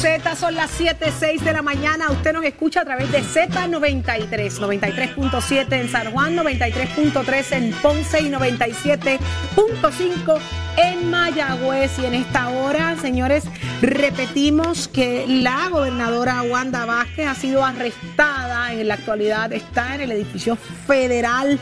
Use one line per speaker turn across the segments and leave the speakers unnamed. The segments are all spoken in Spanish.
Z, son las 7:06 de la mañana. Usted nos escucha a través de Z93, 93.7 en San Juan, 93.3 en Ponce y 97.5 en Mayagüez. Y en esta hora, señores, repetimos que la gobernadora Wanda Vázquez ha sido arrestada. En la actualidad está en el edificio federal.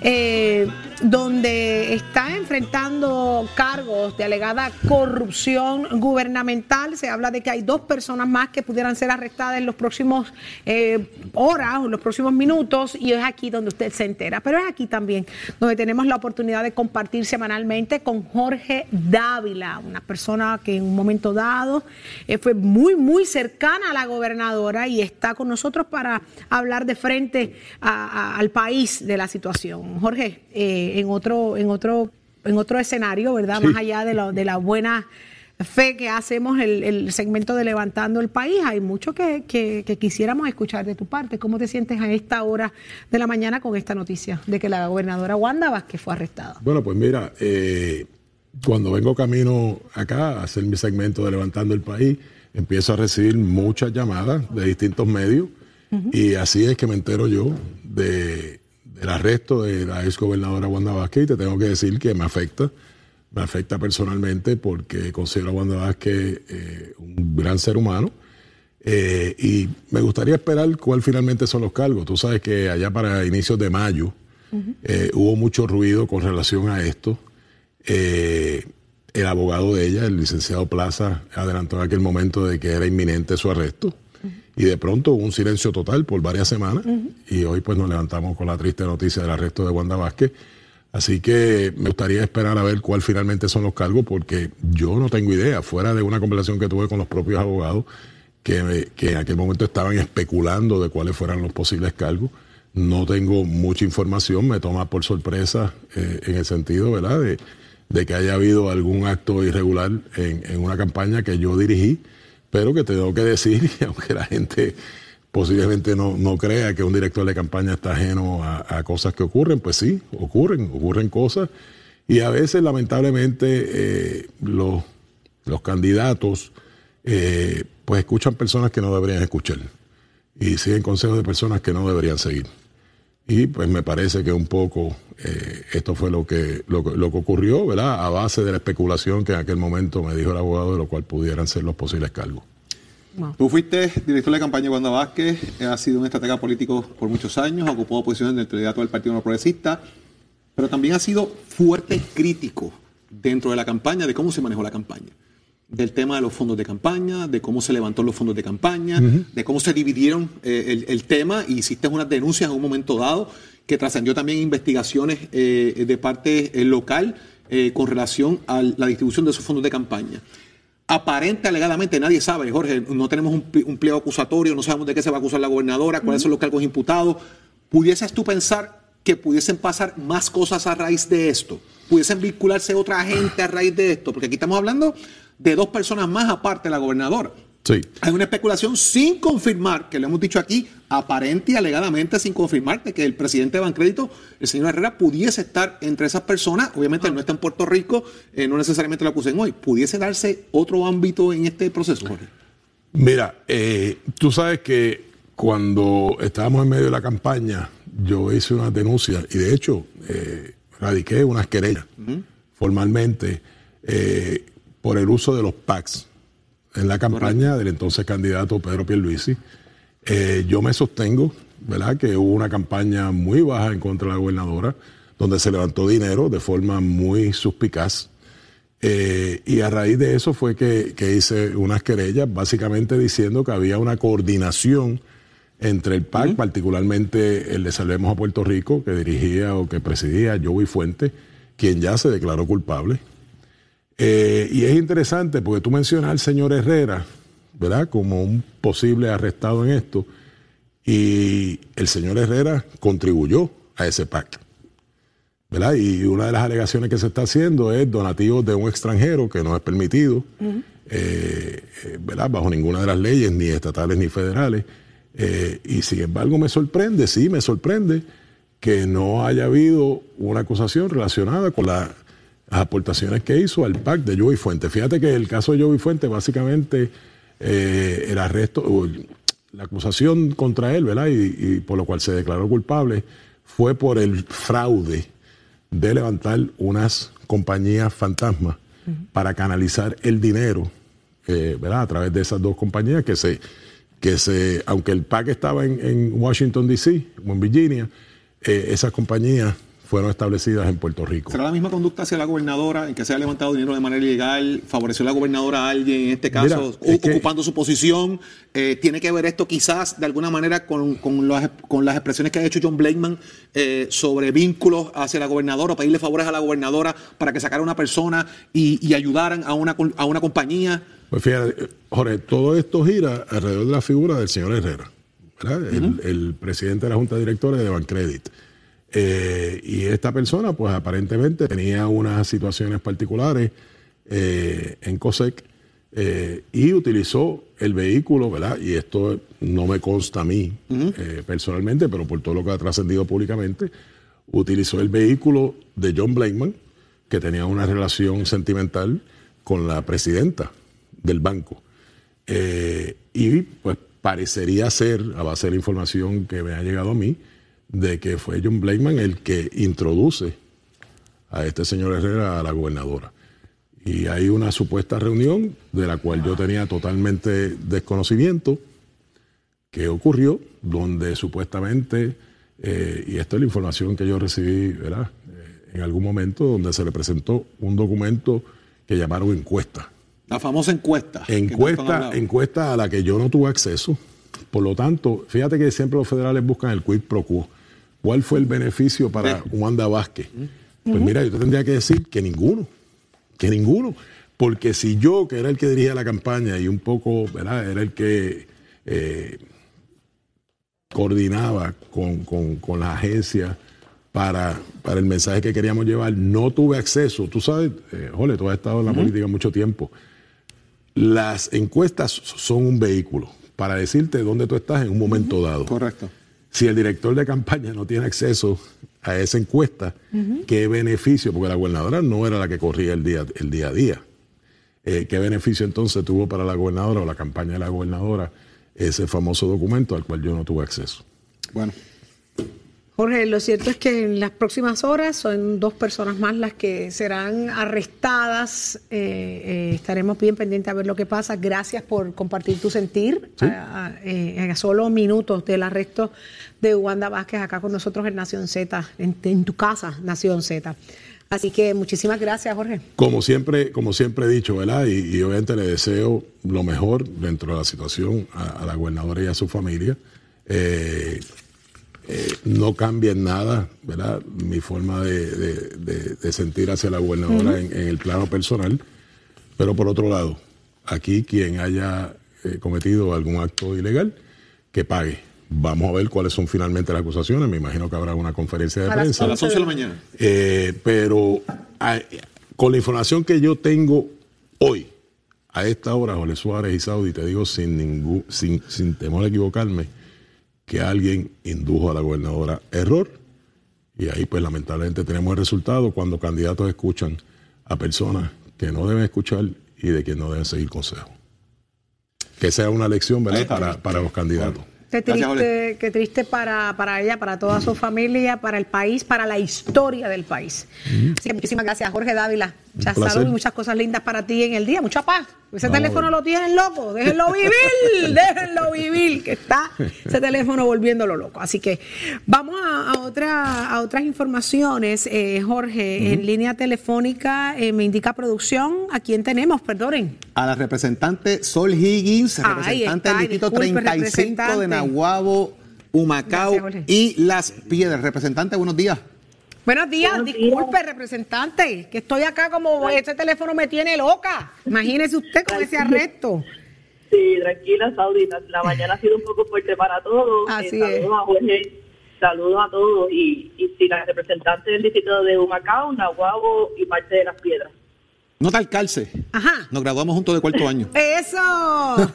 eh, donde está enfrentando cargos de alegada corrupción gubernamental. Se habla de que hay dos personas más que pudieran ser arrestadas en los próximos eh, horas o los próximos minutos y es aquí donde usted se entera. Pero es aquí también donde tenemos la oportunidad de compartir semanalmente con Jorge Dávila, una persona que en un momento dado eh, fue muy, muy cercana a la gobernadora y está con nosotros para hablar de frente al país de la situación. Jorge, eh, en otro, en otro, en otro escenario, ¿verdad? Más allá de, lo- de la buena fe que hacemos el, el segmento de Levantando el País, hay mucho que, que- que quisiéramos escuchar de tu parte. ¿Cómo te sientes a esta hora de la mañana con esta noticia de que la gobernadora Wanda Vázquez fue arrestada?
Bueno, pues mira, eh, cuando vengo camino acá a hacer mi segmento de Levantando el País, empiezo a recibir muchas llamadas de distintos medios y así es que me entero yo de, del arresto de la ex gobernadora Wanda Vázquez y te tengo que decir que me afecta, me afecta personalmente porque considero a Wanda Vázquez eh, un gran ser humano. Eh, y me gustaría esperar cuál finalmente son los cargos. Tú sabes que allá para inicios de mayo eh, hubo mucho ruido con relación a esto. Eh, el abogado de ella, el licenciado Plaza, adelantó en aquel momento de que era inminente su arresto. Y de pronto hubo un silencio total por varias semanas. Y hoy pues nos levantamos con la triste noticia del arresto de Wanda Vázquez. Así que me gustaría esperar a ver cuál finalmente son los cargos, porque yo no tengo idea, fuera de una conversación que tuve con los propios abogados, que, que en aquel momento estaban especulando de cuáles fueran los posibles cargos. No tengo mucha información, me toma por sorpresa eh, en el sentido, ¿verdad?, de, de que haya habido algún acto irregular en, en una campaña que yo dirigí, pero que tengo que decir, y aunque la gente posiblemente no, no crea que un director de campaña está ajeno a, cosas que ocurren, pues sí, ocurren, ocurren cosas. Y a veces, lamentablemente, eh, los, los candidatos eh, pues escuchan personas que no deberían escuchar y siguen consejos de personas que no deberían seguir. Y pues me parece que un poco eh, esto fue lo que, lo, que- lo que ocurrió, ¿verdad? A base de la especulación que en aquel momento me dijo el abogado de lo cual pudieran ser los posibles cargos.
Tú fuiste director de campaña de Wanda Vázquez, has sido un estratega político por muchos años, ocupó posiciones del candidato del Partido No Progresista, pero también ha sido fuerte crítico dentro de la campaña de cómo se manejó la campaña. Del tema de los fondos de campaña, de cómo se levantó los fondos de campaña, de cómo se dividieron eh, el, el tema y hiciste unas denuncias en un momento dado que trascendió también investigaciones eh, de parte eh, local eh, con relación a la distribución de esos fondos de campaña aparente alegadamente nadie sabe, Jorge, no tenemos un, un pliego acusatorio, no sabemos de qué se va a acusar la gobernadora, cuáles son los cargos imputados. ¿Pudieses tú pensar que pudiesen pasar más cosas a raíz de esto? ¿Pudiesen vincularse otra gente a raíz de esto? Porque aquí estamos hablando de dos personas más aparte de la gobernadora.
Sí.
Hay una especulación sin confirmar, que lo hemos dicho aquí, aparente y alegadamente sin confirmar de que el presidente de Bancrédito, el señor Herrera, pudiese estar entre esas personas. Obviamente él no está en Puerto Rico, eh, no necesariamente lo acusen hoy. ¿Pudiese darse otro ámbito en este proceso, Jorge?
Mira, eh, tú sabes que cuando estábamos en medio de la campaña, yo hice una denuncia y de hecho eh, radiqué unas querellas formalmente por el uso de los PACs en la campaña del entonces candidato Pedro Pierluisi. Eh, yo me sostengo, ¿verdad?, que hubo una campaña muy baja en contra de la gobernadora, donde se levantó dinero de forma muy suspicaz. Eh, y a raíz de eso fue que, hice unas querellas, básicamente diciendo que había una coordinación entre el PAC, particularmente el de Salvemos a Puerto Rico, que dirigía o que presidía Joey Fuente, quien ya se declaró culpable. Eh, y es interesante porque tú mencionas al señor Herrera, ¿verdad? Como un posible arrestado en esto. Y el señor Herrera contribuyó a ese pacto. ¿verdad? Y una de las alegaciones que se está haciendo es donativos de un extranjero que no es permitido, eh, eh, ¿verdad? Bajo ninguna de las leyes, ni estatales ni federales. y sin embargo me sorprende, sí, me sorprende que no haya habido una acusación relacionada con las aportaciones que hizo al PAC de Joey Fuente. Fíjate que el caso de Joey Fuente, básicamente, eh, el arresto, la acusación contra él, ¿verdad? Y, por lo cual se declaró culpable, fue por el fraude de levantar unas compañías fantasmas para canalizar el dinero, eh, ¿verdad? A través de esas dos compañías que se, que se, aunque el PAC estaba en, en Washington D.C. o en Virginia, eh, esas compañías fueron establecidas en Puerto Rico.
¿Será la misma conducta hacia la gobernadora en que se ha levantado dinero de manera ilegal? ¿Favoreció la gobernadora a alguien, en este caso, ocupando su posición? Eh, ¿Tiene que ver esto quizás de alguna manera con, con, las, con las expresiones que ha hecho John Blakeman eh, sobre vínculos hacia la gobernadora, pedirle favores a la gobernadora para que sacara una persona y, ayudaran a una, a una compañía?
Pues fíjate, Jorge, todo esto gira alrededor de la figura del señor Herrera el, presidente de la Junta de Directores de Bancredit. Eh, y esta persona, pues aparentemente tenía unas situaciones particulares eh, en COSEC eh, y utilizó el vehículo, ¿verdad? Y esto no me consta a mí personalmente, pero por todo lo que ha trascendido públicamente, utilizó el vehículo de John Blakeman, que tenía una relación sentimental con la presidenta del banco. y pues parecería ser, a base de la información que me ha llegado a mí, de que fue John Blakeman el que introduce a este señor Herrera a la gobernadora. Y hay una supuesta reunión de la cual yo tenía totalmente desconocimiento que ocurrió, donde supuestamente, eh, y esta es la información que yo recibí ¿verdad? Eh, en algún momento, donde se le presentó un documento que llamaron encuesta
la famosa encuesta.
Encuesta, encuesta a la que yo no tuve acceso. Por lo tanto, fíjate que siempre los federales buscan el quid pro quo. ¿Cuál fue el beneficio para Wanda Vázquez? Pues mira, yo tendría que decir que ninguno, que ninguno. Porque si yo, que era el que dirigía la campaña y un poco, ¿verdad? Era el que eh, coordinaba con, con, la agencia para, para, el mensaje que queríamos llevar, no tuve acceso. Tú sabes, eh, Jole, tú has estado en la política mucho tiempo. Las encuestas son un vehículo para decirte dónde tú estás en un momento dado.
Correcto.
Si el director de campaña no tiene acceso a esa encuesta, ¿qué beneficio? Porque la gobernadora no era la que corría el día, el día a día. Eh, ¿Qué beneficio entonces tuvo para la gobernadora o la campaña de la gobernadora ese famoso documento al cual yo no tuve acceso?
Bueno,
Jorge, lo cierto es que en las próximas horas son dos personas más las que serán arrestadas. Eh, eh, estaremos bien pendientes a ver lo que pasa. Gracias por compartir tu sentir eh, a, solo minutos del arresto de Wanda Vázquez acá con nosotros en Nación Z, en, tu casa, Nación Z. Así que muchísimas gracias, Jorge.
Como siempre, como siempre he dicho, ¿verdad? Y, obviamente le deseo lo mejor dentro de la situación a, la gobernadora y a su familia. Eh, no cambia en nada, ¿verdad? Mi forma de, sentir hacia la gobernadora en, el plano personal. Pero por otro lado, aquí quien haya eh, cometido algún acto ilegal, que pague. Vamos a ver cuáles son finalmente las acusaciones. Me imagino que habrá una conferencia de prensa.
a las 11 de la mañana.
Eh, pero con la información que yo tengo hoy, a esta hora, José Suárez y Saudi, te digo sin, ningún, sin, sin temor a equivocarme, que alguien indujo a la gobernadora error. Y ahí pues lamentablemente tenemos el resultado cuando candidatos escuchan a personas que no deben escuchar y de que no deben seguir consejos. Que sea una lección ¿verdad? Para, para los candidatos.
Qué triste, qué triste para, para ella, para toda su familia, para el país, para la historia del país. Así que muchísimas gracias, Jorge Dávila. Muchas salud y muchas cosas lindas para ti en el día. Mucha paz. Ese teléfono lo tienen loco. Déjenlo vivir, déjenlo vivir, que está ese teléfono volviéndolo loco. Así que vamos a, otra, a otras informaciones. Eh, Jorge, en línea telefónica eh, me indica producción. ¿A quién tenemos? Perdonen.
A la representante Sol Higgins, representante del Distrito 35 de Nahuabo, Humacao y Las Piedras. Representante, buenos días.
Buenos días, disculpe, representante, que estoy acá como ese teléfono me tiene loca. Imagínese usted con ese arresto.
Sí, tranquila, Saudita. La mañana ha sido un poco fuerte para todos.
Así eh,
saludos a Jorge, saludos a todos. Y, y sí, la representante del distrito de Humacao, Nahuabo y parte de Las Piedras.
No te alcalce.
Ajá.
Nos graduamos juntos de cuarto año.
¡Eso!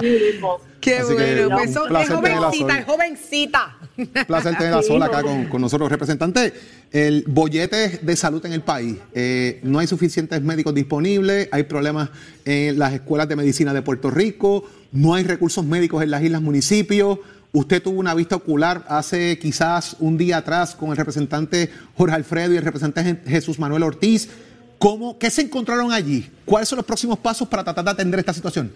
Qué bueno. Pues es jovencita, es jovencita.
placer tenerla sola acá con, nosotros. Representante, el bollete de salud en el país. Eh, no hay suficientes médicos disponibles, hay problemas en las escuelas de medicina de Puerto Rico, no hay recursos médicos en las islas municipios. Usted tuvo una vista ocular hace quizás un día atrás con el representante Jorge Alfredo y el representante Jesús Manuel Ortiz. ¿Cómo, ¿Qué se encontraron allí? ¿Cuáles son los próximos pasos para tratar de atender esta situación?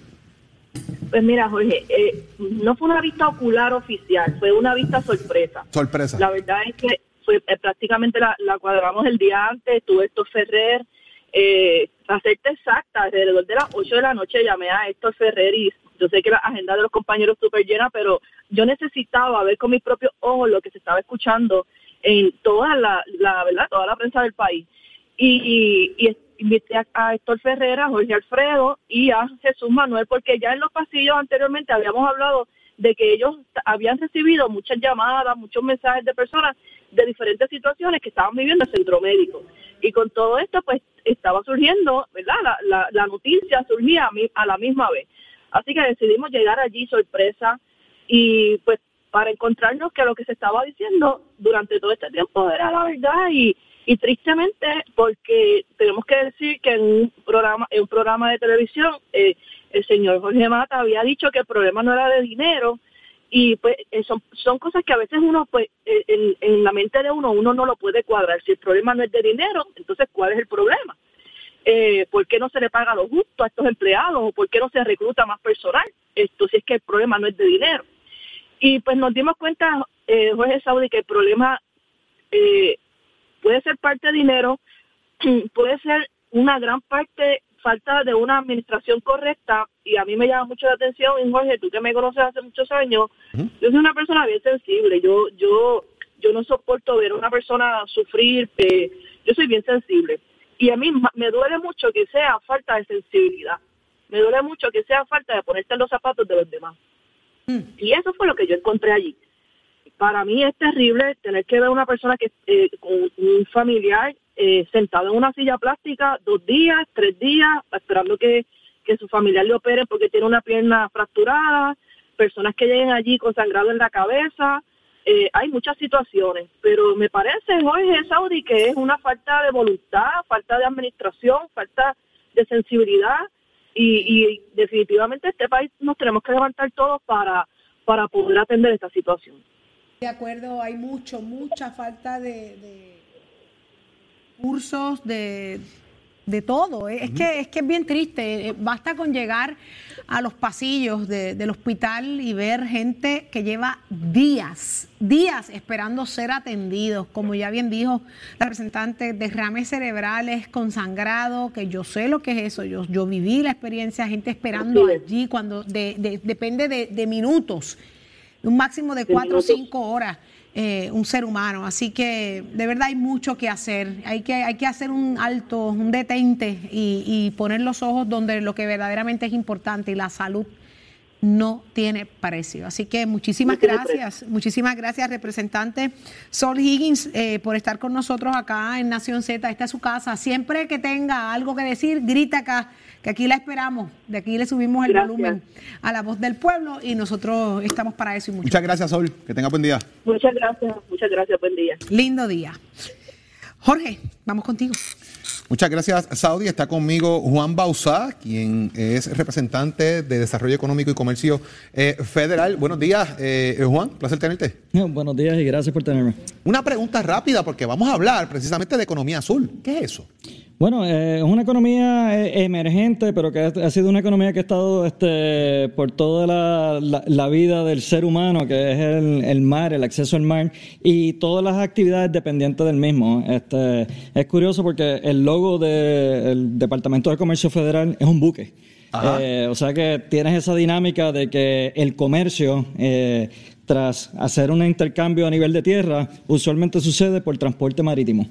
Pues mira, Jorge, eh, no fue una vista ocular oficial, fue una vista sorpresa.
Sorpresa.
La verdad es que fue eh, prácticamente la, cuadramos el día antes, tuve Héctor Ferrer, eh, para serte exacta, alrededor de las 8 de la noche llamé a Héctor Ferrer y yo sé que la agenda de los compañeros súper llena, pero yo necesitaba ver con mis propios ojos lo que se estaba escuchando en toda la, la verdad, toda la prensa del país. Y, y, invité a, Héctor Ferrera, a Jorge Alfredo y a Jesús Manuel, porque ya en los pasillos anteriormente habíamos hablado de que ellos habían recibido muchas llamadas, muchos mensajes de personas de diferentes situaciones que estaban viviendo en el centro médico. Y con todo esto, pues estaba surgiendo, ¿verdad? La, la, noticia surgía a, a la misma vez. Así que decidimos llegar allí sorpresa y pues para encontrarnos que lo que se estaba diciendo durante todo este tiempo era la verdad y, y tristemente, porque tenemos que decir que en un programa, en un programa de televisión, eh, el señor Jorge Mata había dicho que el problema no era de dinero, y pues eh, son, son cosas que a veces uno, pues, eh, en, la mente de uno, uno no lo puede cuadrar. Si el problema no es de dinero, entonces, ¿cuál es el problema? ¿Por qué no se le paga lo justo a estos empleados? ¿O por qué no se recluta más personal? Esto si es que el problema no es de dinero. Y pues nos dimos cuenta, eh, Jorge Saudi, que el problema puede ser parte de dinero, puede ser una gran parte falta de una administración correcta y a mí me llama mucho la atención, y Jorge, tú que me conoces hace muchos años, yo soy una persona bien sensible, yo yo yo no soporto ver a una persona sufrir, eh, yo soy bien sensible y a mí me duele mucho que sea falta de sensibilidad, me duele mucho que sea falta de ponerte en los zapatos de los demás. Mm. Y eso fue lo que yo encontré allí para mí es terrible tener que ver a una persona que eh, con un familiar eh, sentado en una silla plástica dos días, tres días, esperando que, su familiar le opere porque tiene una pierna fracturada, personas que lleguen allí con sangrado en la cabeza. Eh, hay muchas situaciones, pero me parece, Jorge Saudi, que es una falta de voluntad, falta de administración, falta de sensibilidad y, y definitivamente este país nos tenemos que levantar todos para, para poder atender esta situación.
De acuerdo, hay mucho, mucha falta de, cursos, de, de todo. Es que, es que es bien triste. Eh, basta con llegar a los pasillos del hospital y ver gente que lleva días, días esperando ser atendidos. Como ya bien dijo la representante, derrames cerebrales con sangrado, que yo sé lo que es eso. Yo, yo viví la experiencia, gente esperando allí cuando depende de, de minutos un máximo de cuatro o cinco horas eh, un ser humano. Así que de verdad hay mucho que hacer. Hay que, hay que hacer un alto, un detente y, poner los ojos donde lo que verdaderamente es importante y la salud no tiene precio. Así que muchísimas gracias, muchísimas gracias representante Sol Higgins eh, por estar con nosotros acá en Nación Z. Esta es su casa. Siempre que tenga algo que decir, grita acá que aquí la esperamos, de aquí le subimos el volumen a la voz del pueblo y nosotros estamos para eso. Y
muchas gracias, Sol, que tenga buen día.
Muchas gracias, muchas gracias, buen día.
Lindo día. Jorge, vamos contigo.
Muchas gracias, Saudi. Está conmigo Juan Bausá, quien es representante de Desarrollo Económico y Comercio eh, Federal. Buenos días, eh, Juan. Placer tenerte.
Buenos días y gracias por tenerme.
Una pregunta rápida, porque vamos a hablar precisamente de economía azul. ¿Qué es eso?
Bueno, eh, es una economía eh, emergente, pero que ha sido una economía que ha estado este, por toda la, vida del ser humano, que es el, mar, el acceso al mar y todas las actividades dependientes del mismo. Este, es curioso porque el logo del Departamento de Comercio Federal es un buque. Eh, o sea que tienes esa dinámica de que el comercio, tras hacer un intercambio a nivel de tierra, usualmente sucede por transporte marítimo.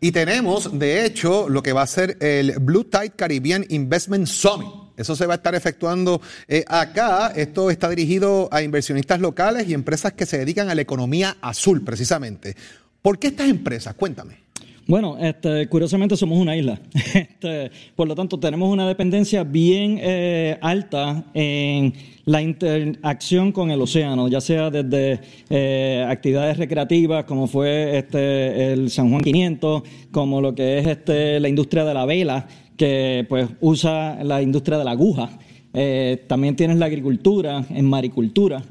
Y tenemos, de hecho, lo que va a ser el Blue Tide Caribbean Investment Summit. Eso se va a estar efectuando eh, acá. Esto está dirigido a inversionistas locales y empresas que se dedican a la economía azul, precisamente. ¿Por qué estas empresas? Cuéntame.
Bueno, este, curiosamente somos una isla. Este, por lo tanto, tenemos una dependencia bien eh, alta en la interacción con el océano, ya sea desde eh, actividades recreativas como fue este, el San Juan 500, como lo que es este, la industria de la vela, que pues usa la industria de la aguja. Eh, también tienes la agricultura, en maricultura.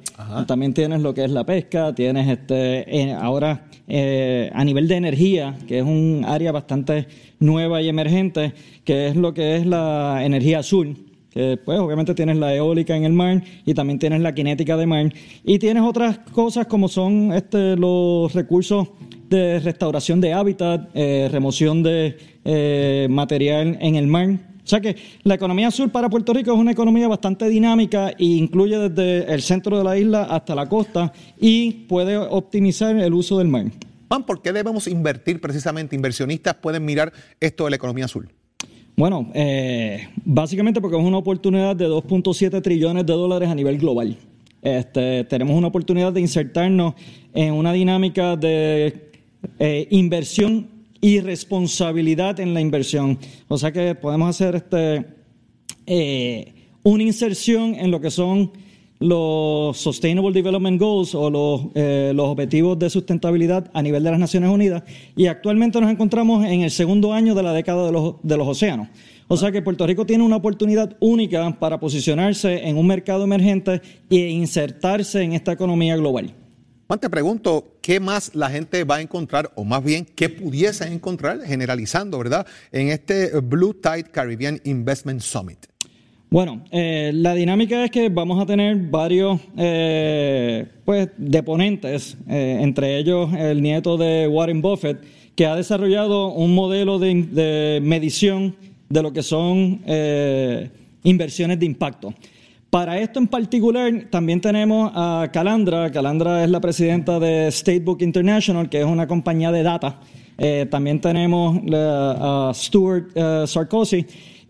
También tienes lo que es la pesca, tienes este ahora eh, a nivel de energía, que es un área bastante nueva y emergente, que es lo que es la energía azul que pues obviamente tienes la eólica en el mar y también tienes la cinética de mar y tienes otras cosas como son este, los recursos de restauración de hábitat, eh, remoción de eh, material en el mar. O sea que la economía sur para Puerto Rico es una economía bastante dinámica e incluye desde el centro de la isla hasta la costa y puede optimizar el uso del mar.
Juan, ¿por qué debemos invertir precisamente? Inversionistas pueden mirar esto de la economía azul.
Bueno, eh, básicamente porque es una oportunidad de 2.7 trillones de dólares a nivel global. Este, tenemos una oportunidad de insertarnos en una dinámica de eh, inversión y responsabilidad en la inversión. O sea que podemos hacer este, eh, una inserción en lo que son los Sustainable Development Goals o los, eh, los objetivos de sustentabilidad a nivel de las Naciones Unidas y actualmente nos encontramos en el segundo año de la década de los, de los océanos. O sea que Puerto Rico tiene una oportunidad única para posicionarse en un mercado emergente e insertarse en esta economía global.
Juan, te pregunto, ¿qué más la gente va a encontrar, o más bien, qué pudiese encontrar, generalizando, ¿verdad?, en este Blue Tide Caribbean Investment Summit.
Bueno, eh, la dinámica es que vamos a tener varios eh, pues, deponentes, eh, entre ellos el nieto de Warren Buffett, que ha desarrollado un modelo de, medición de lo que son inversiones de impacto. Para esto en particular también tenemos a Calandra. Calandra es la presidenta de Statebook International, que es una compañía de data. también tenemos a Stuart Sarkozy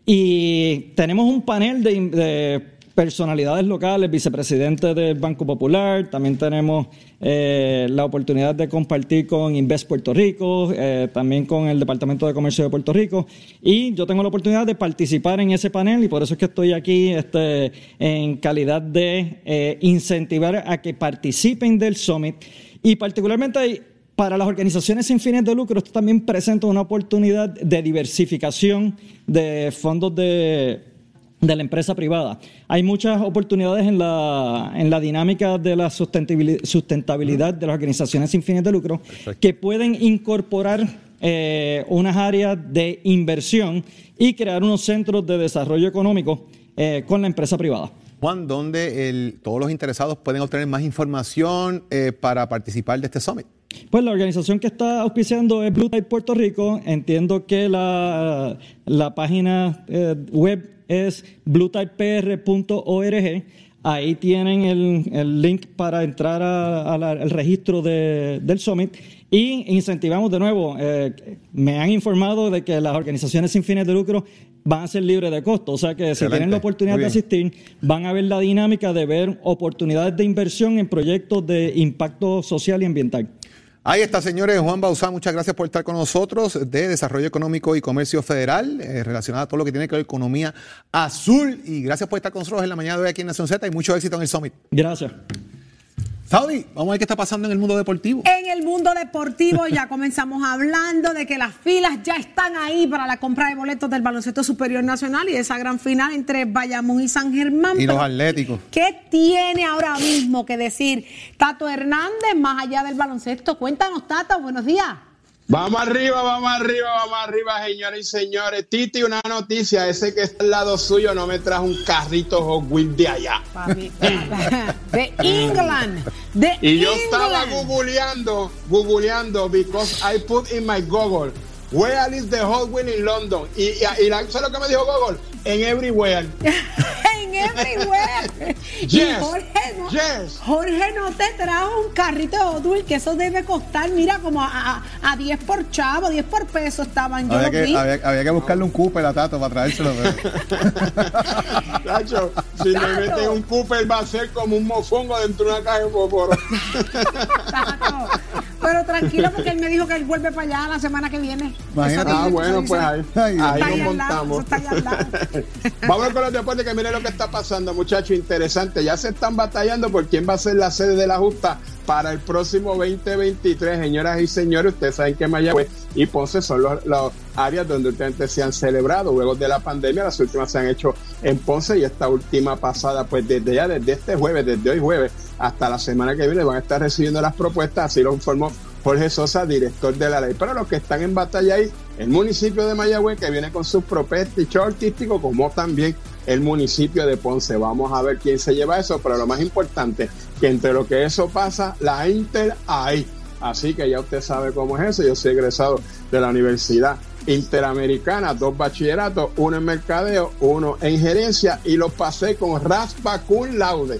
y tenemos un panel de, personalidades locales, vicepresidente del Banco Popular, también tenemos eh, la oportunidad de compartir con Invest Puerto Rico, eh, también con el Departamento de Comercio de Puerto Rico, y yo tengo la oportunidad de participar en ese panel y por eso es que estoy aquí este, en calidad de eh, incentivar a que participen del Summit. Y particularmente para las organizaciones sin fines de lucro, esto también presenta una oportunidad de diversificación de fondos de, la empresa privada. Hay muchas oportunidades en la, en la dinámica de la sustentabilidad, de las organizaciones sin fines de lucro que pueden incorporar eh, unas áreas de inversión y crear unos centros de desarrollo económico eh, con la empresa privada.
Juan, ¿dónde todos los interesados pueden obtener más información eh, para participar de este summit?
Pues la organización que está auspiciando es Blue Tide Puerto Rico. Entiendo que la, la página web es bluetidepr.org. Ahí tienen el, el, link para entrar al registro de, del Summit y incentivamos de nuevo. Eh, me han informado de que las organizaciones sin fines de lucro van a ser libres de costo. O sea que si tienen la oportunidad de asistir, van a ver la dinámica de ver oportunidades de inversión en proyectos de impacto social y ambiental.
Ahí está, señores. Juan Bausá, muchas gracias por estar con nosotros de Desarrollo Económico y Comercio Federal, eh, relacionado a todo lo que tiene que ver con economía azul. Y gracias por estar con nosotros en la mañana de hoy aquí en Nación Z y mucho éxito en el Summit.
Gracias.
Saudi, vamos a ver qué está pasando en el mundo deportivo.
En el mundo deportivo ya comenzamos hablando de que las filas ya están ahí para la compra de boletos del baloncesto superior nacional y esa gran final entre Bayamón y San Germán.
Y los atléticos.
¿Qué tiene ahora mismo que decir Tato Hernández más allá del baloncesto? Cuéntanos, Tato, buenos días.
Vamos arriba, vamos arriba, vamos arriba, señores y señores. Titi, una noticia, ese que está al lado suyo no me trajo un carrito Hot Wheels de allá.
Papi, de England, de
Y yo estaba
England.
googleando, googleando, because I put in my Google, where is the Hot Wheel in London? Y, y, y la- ¿sabes lo que me dijo Google? En everywhere.
en everywhere. y Jorge no,
yes.
Jorge no te trajo un carrito de Hot Wheels, que eso debe costar, mira, como a, a, a 10 por chavo, 10 por peso estaban. Yo
Había que,
vi.
había, había que buscarle un Cooper a Tato para traérselo.
Si me
Tato.
meten un Cooper va a ser como un mofongo dentro de una caja de fósforo.
Tato. Pero tranquilo, porque él me dijo que él vuelve para allá la semana que viene.
Imagínate.
Ah, bueno, pues ahí, ahí
ahí
nos montamos. Vamos con los deportes, que miren lo que está pasando, muchachos, interesante. Ya se están batallando por quién va a ser la sede de la justa para el próximo 2023, señoras y señores. Ustedes saben que Mayagüez y Ponce son los, los áreas donde últimamente se han celebrado. Luego de la pandemia, las últimas se han hecho en Ponce y esta última pasada, pues desde ya, desde este jueves, desde hoy jueves hasta la semana que viene, van a estar recibiendo las propuestas. Así lo informó Jorge Sosa, director de la ley. Pero los que están en batalla ahí, el municipio de Mayagüez, que viene con sus propios show artísticos, como también el municipio de Ponce. Vamos a ver quién se lleva eso, pero lo más importante, que entre lo que eso pasa, la Inter ahí. Así que ya usted sabe cómo es eso. Yo soy egresado de la Universidad Interamericana, dos bachilleratos, uno en mercadeo, uno en gerencia y los pasé con raspa cum laude.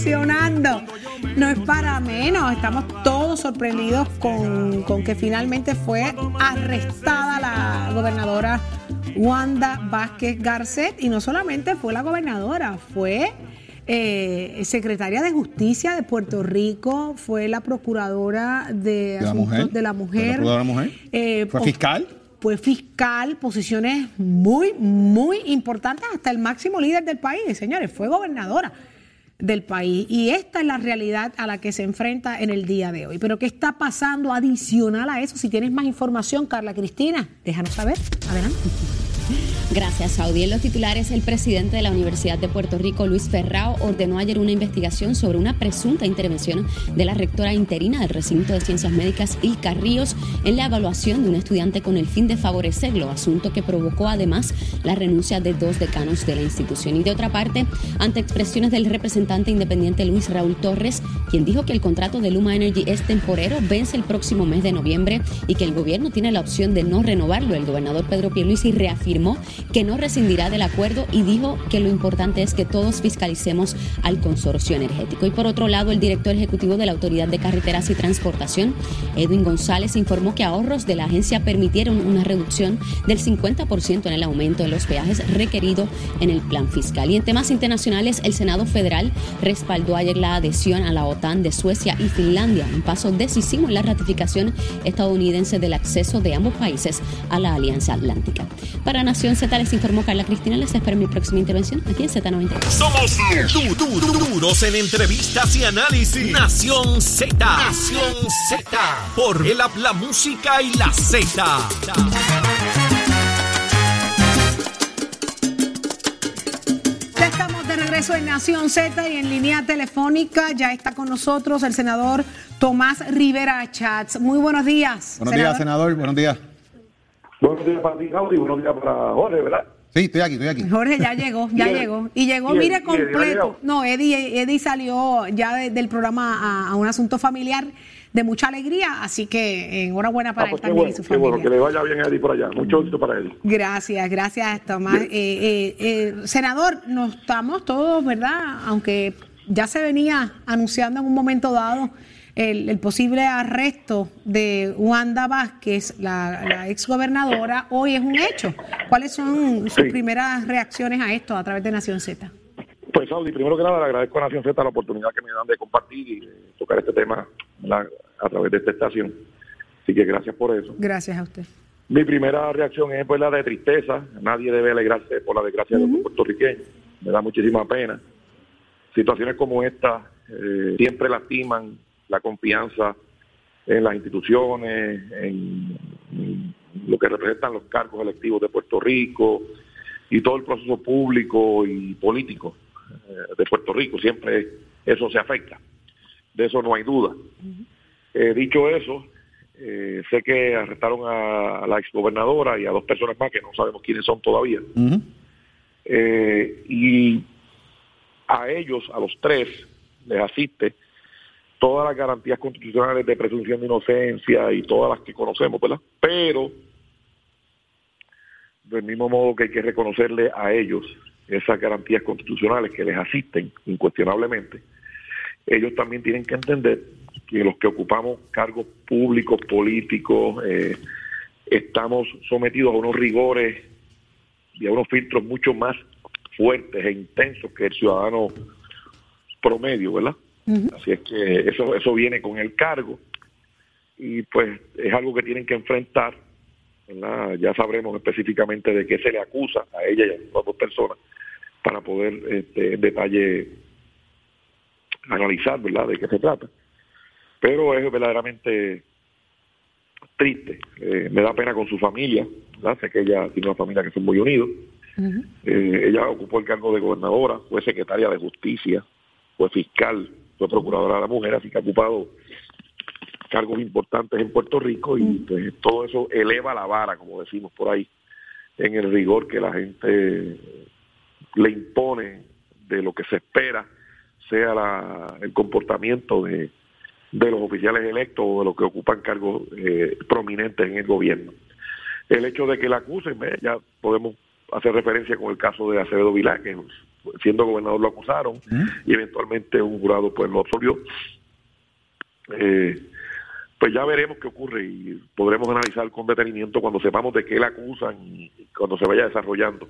Explosionando. No es para menos, estamos todos sorprendidos con, con que finalmente fue arrestada la gobernadora Wanda Vázquez Garcet. Y no solamente fue la gobernadora, fue eh, secretaria de Justicia de Puerto Rico, fue la procuradora de,
la
asuntos
mujer.
de la
Fue la
mujer.
procuradora mujer.
Eh,
¿Fue fiscal?
fue fiscal, posiciones muy, muy importantes, hasta el máximo líder del país, señores, fue gobernadora del país. Y esta es la realidad a la que se enfrenta en el día de hoy. Pero ¿qué está pasando adicional a eso? Si tienes más información, Carla Cristina, déjanos saber. Adelante.
Gracias, Saudi. En los titulares, el presidente de la Universidad de Puerto Rico, Luis Ferrao, ordenó ayer una investigación sobre una presunta intervención de la rectora interina del recinto de ciencias médicas, Ilka Ríos, en la evaluación de un estudiante con el fin de favorecerlo, asunto que provocó además la renuncia de dos decanos de la institución. Y de otra parte, ante expresiones del representante independiente Luis Raúl Torres, quien dijo que el contrato de Luma Energy es temporero, vence el próximo mes de noviembre y que el gobierno tiene la opción de no renovarlo, el gobernador Pedro Pierluisi reafirmó que no rescindirá del acuerdo y dijo que lo importante es que todos fiscalicemos al consorcio energético. Y por otro lado, el director ejecutivo de la Autoridad de Carreteras y Transportación, Edwin González, informó que ahorros de la agencia permitieron una reducción del 50% en el aumento de los peajes requerido en el plan fiscal. Y en temas internacionales, el Senado Federal respaldó ayer la adhesión a la OTAN de Suecia y Finlandia, un paso decisivo en la ratificación estadounidense del acceso de ambos países a la Alianza Atlántica. Para Nación Z les informó Carla Cristina. Les espero en mi próxima intervención aquí en Z93.
Somos du- du- du- duros en entrevistas y análisis. Nación Z. Nación Z. Por el app, la música y la Z.
Ya estamos de regreso en Nación Z y en línea telefónica ya está con nosotros el senador Tomás Rivera Chats. Muy buenos días.
Buenos días, senador. Buenos días.
Buenos días para ti, Gaudi, buenos días para Jorge, ¿verdad?
Sí, estoy aquí, estoy aquí.
Jorge ya llegó, ya
Y
llegó. Y llegó,
Y
mire,
y Eddie, ¿ha
completo. No, Eddie, Eddie salió ya de- del programa a, a un asunto familiar de mucha alegría, así que enhorabuena para
Ah, pues
él también
bueno,
y su familia.
bueno, que le vaya bien a Eddie por allá. Mucho éxito para él.
Gracias, gracias, Tomás. Eh, eh, eh, senador, nos estamos todos, ¿verdad? Aunque ya se venía anunciando en un momento dado el, el posible arresto de Wanda Vázquez, la, la exgobernadora, hoy es un hecho. ¿Cuáles son sus
Sí.
primeras reacciones a esto a través de Nación Z?
Pues, Saudi, primero que nada, le agradezco a Nación Z la oportunidad que me dan de compartir y de tocar este tema ¿verdad? a través de esta estación. Así que gracias por eso.
Gracias a usted.
Mi primera reacción es pues la de tristeza. Nadie debe alegrarse por la desgracia de los puertorriqueños. Me da muchísima pena. Situaciones como esta eh, siempre lastiman la confianza en las instituciones, en, lo que representan los cargos electivos de Puerto Rico y todo el proceso público y político eh, de Puerto Rico. Siempre eso se afecta. De eso no hay duda. Eh, dicho eso, eh, sé que arrestaron a, la exgobernadora y a dos personas más que no sabemos quiénes son todavía. Eh, y a ellos, a los tres, les asiste todas las garantías constitucionales de presunción de inocencia y todas las que conocemos, ¿verdad? Pero, del mismo modo que hay que reconocerle a ellos esas garantías constitucionales que les asisten incuestionablemente, ellos también tienen que entender que los que ocupamos cargos públicos, políticos, eh, estamos sometidos a unos rigores y a unos filtros mucho más fuertes e intensos que el ciudadano promedio, ¿verdad? Así es que eso, eso viene con el cargo y pues es algo que tienen que enfrentar, ¿verdad? Ya sabremos específicamente de qué se le acusa a ella y a las dos personas para poder este, en detalle analizar, ¿verdad?, de qué se trata. Pero es verdaderamente triste. Eh, me da pena con su familia, ¿verdad? Sé que ella tiene una familia que son muy unidos. Eh, ella ocupó el cargo de gobernadora, fue secretaria de justicia, fue fiscal, fue procuradora de la mujer, así que ha ocupado cargos importantes en Puerto Rico y pues, todo eso eleva la vara, como decimos por ahí, en el rigor que la gente le impone de lo que se espera sea la- el comportamiento de, de los oficiales electos o de los que ocupan cargos eh, prominentes en el gobierno. El hecho de que la acusen, eh, ya podemos hacer referencia con el caso de Acevedo Vilá, que siendo gobernador lo acusaron y eventualmente un jurado pues lo absolvió. Eh, pues ya veremos qué ocurre y podremos analizar con detenimiento cuando sepamos de qué la acusan y cuando se vaya desarrollando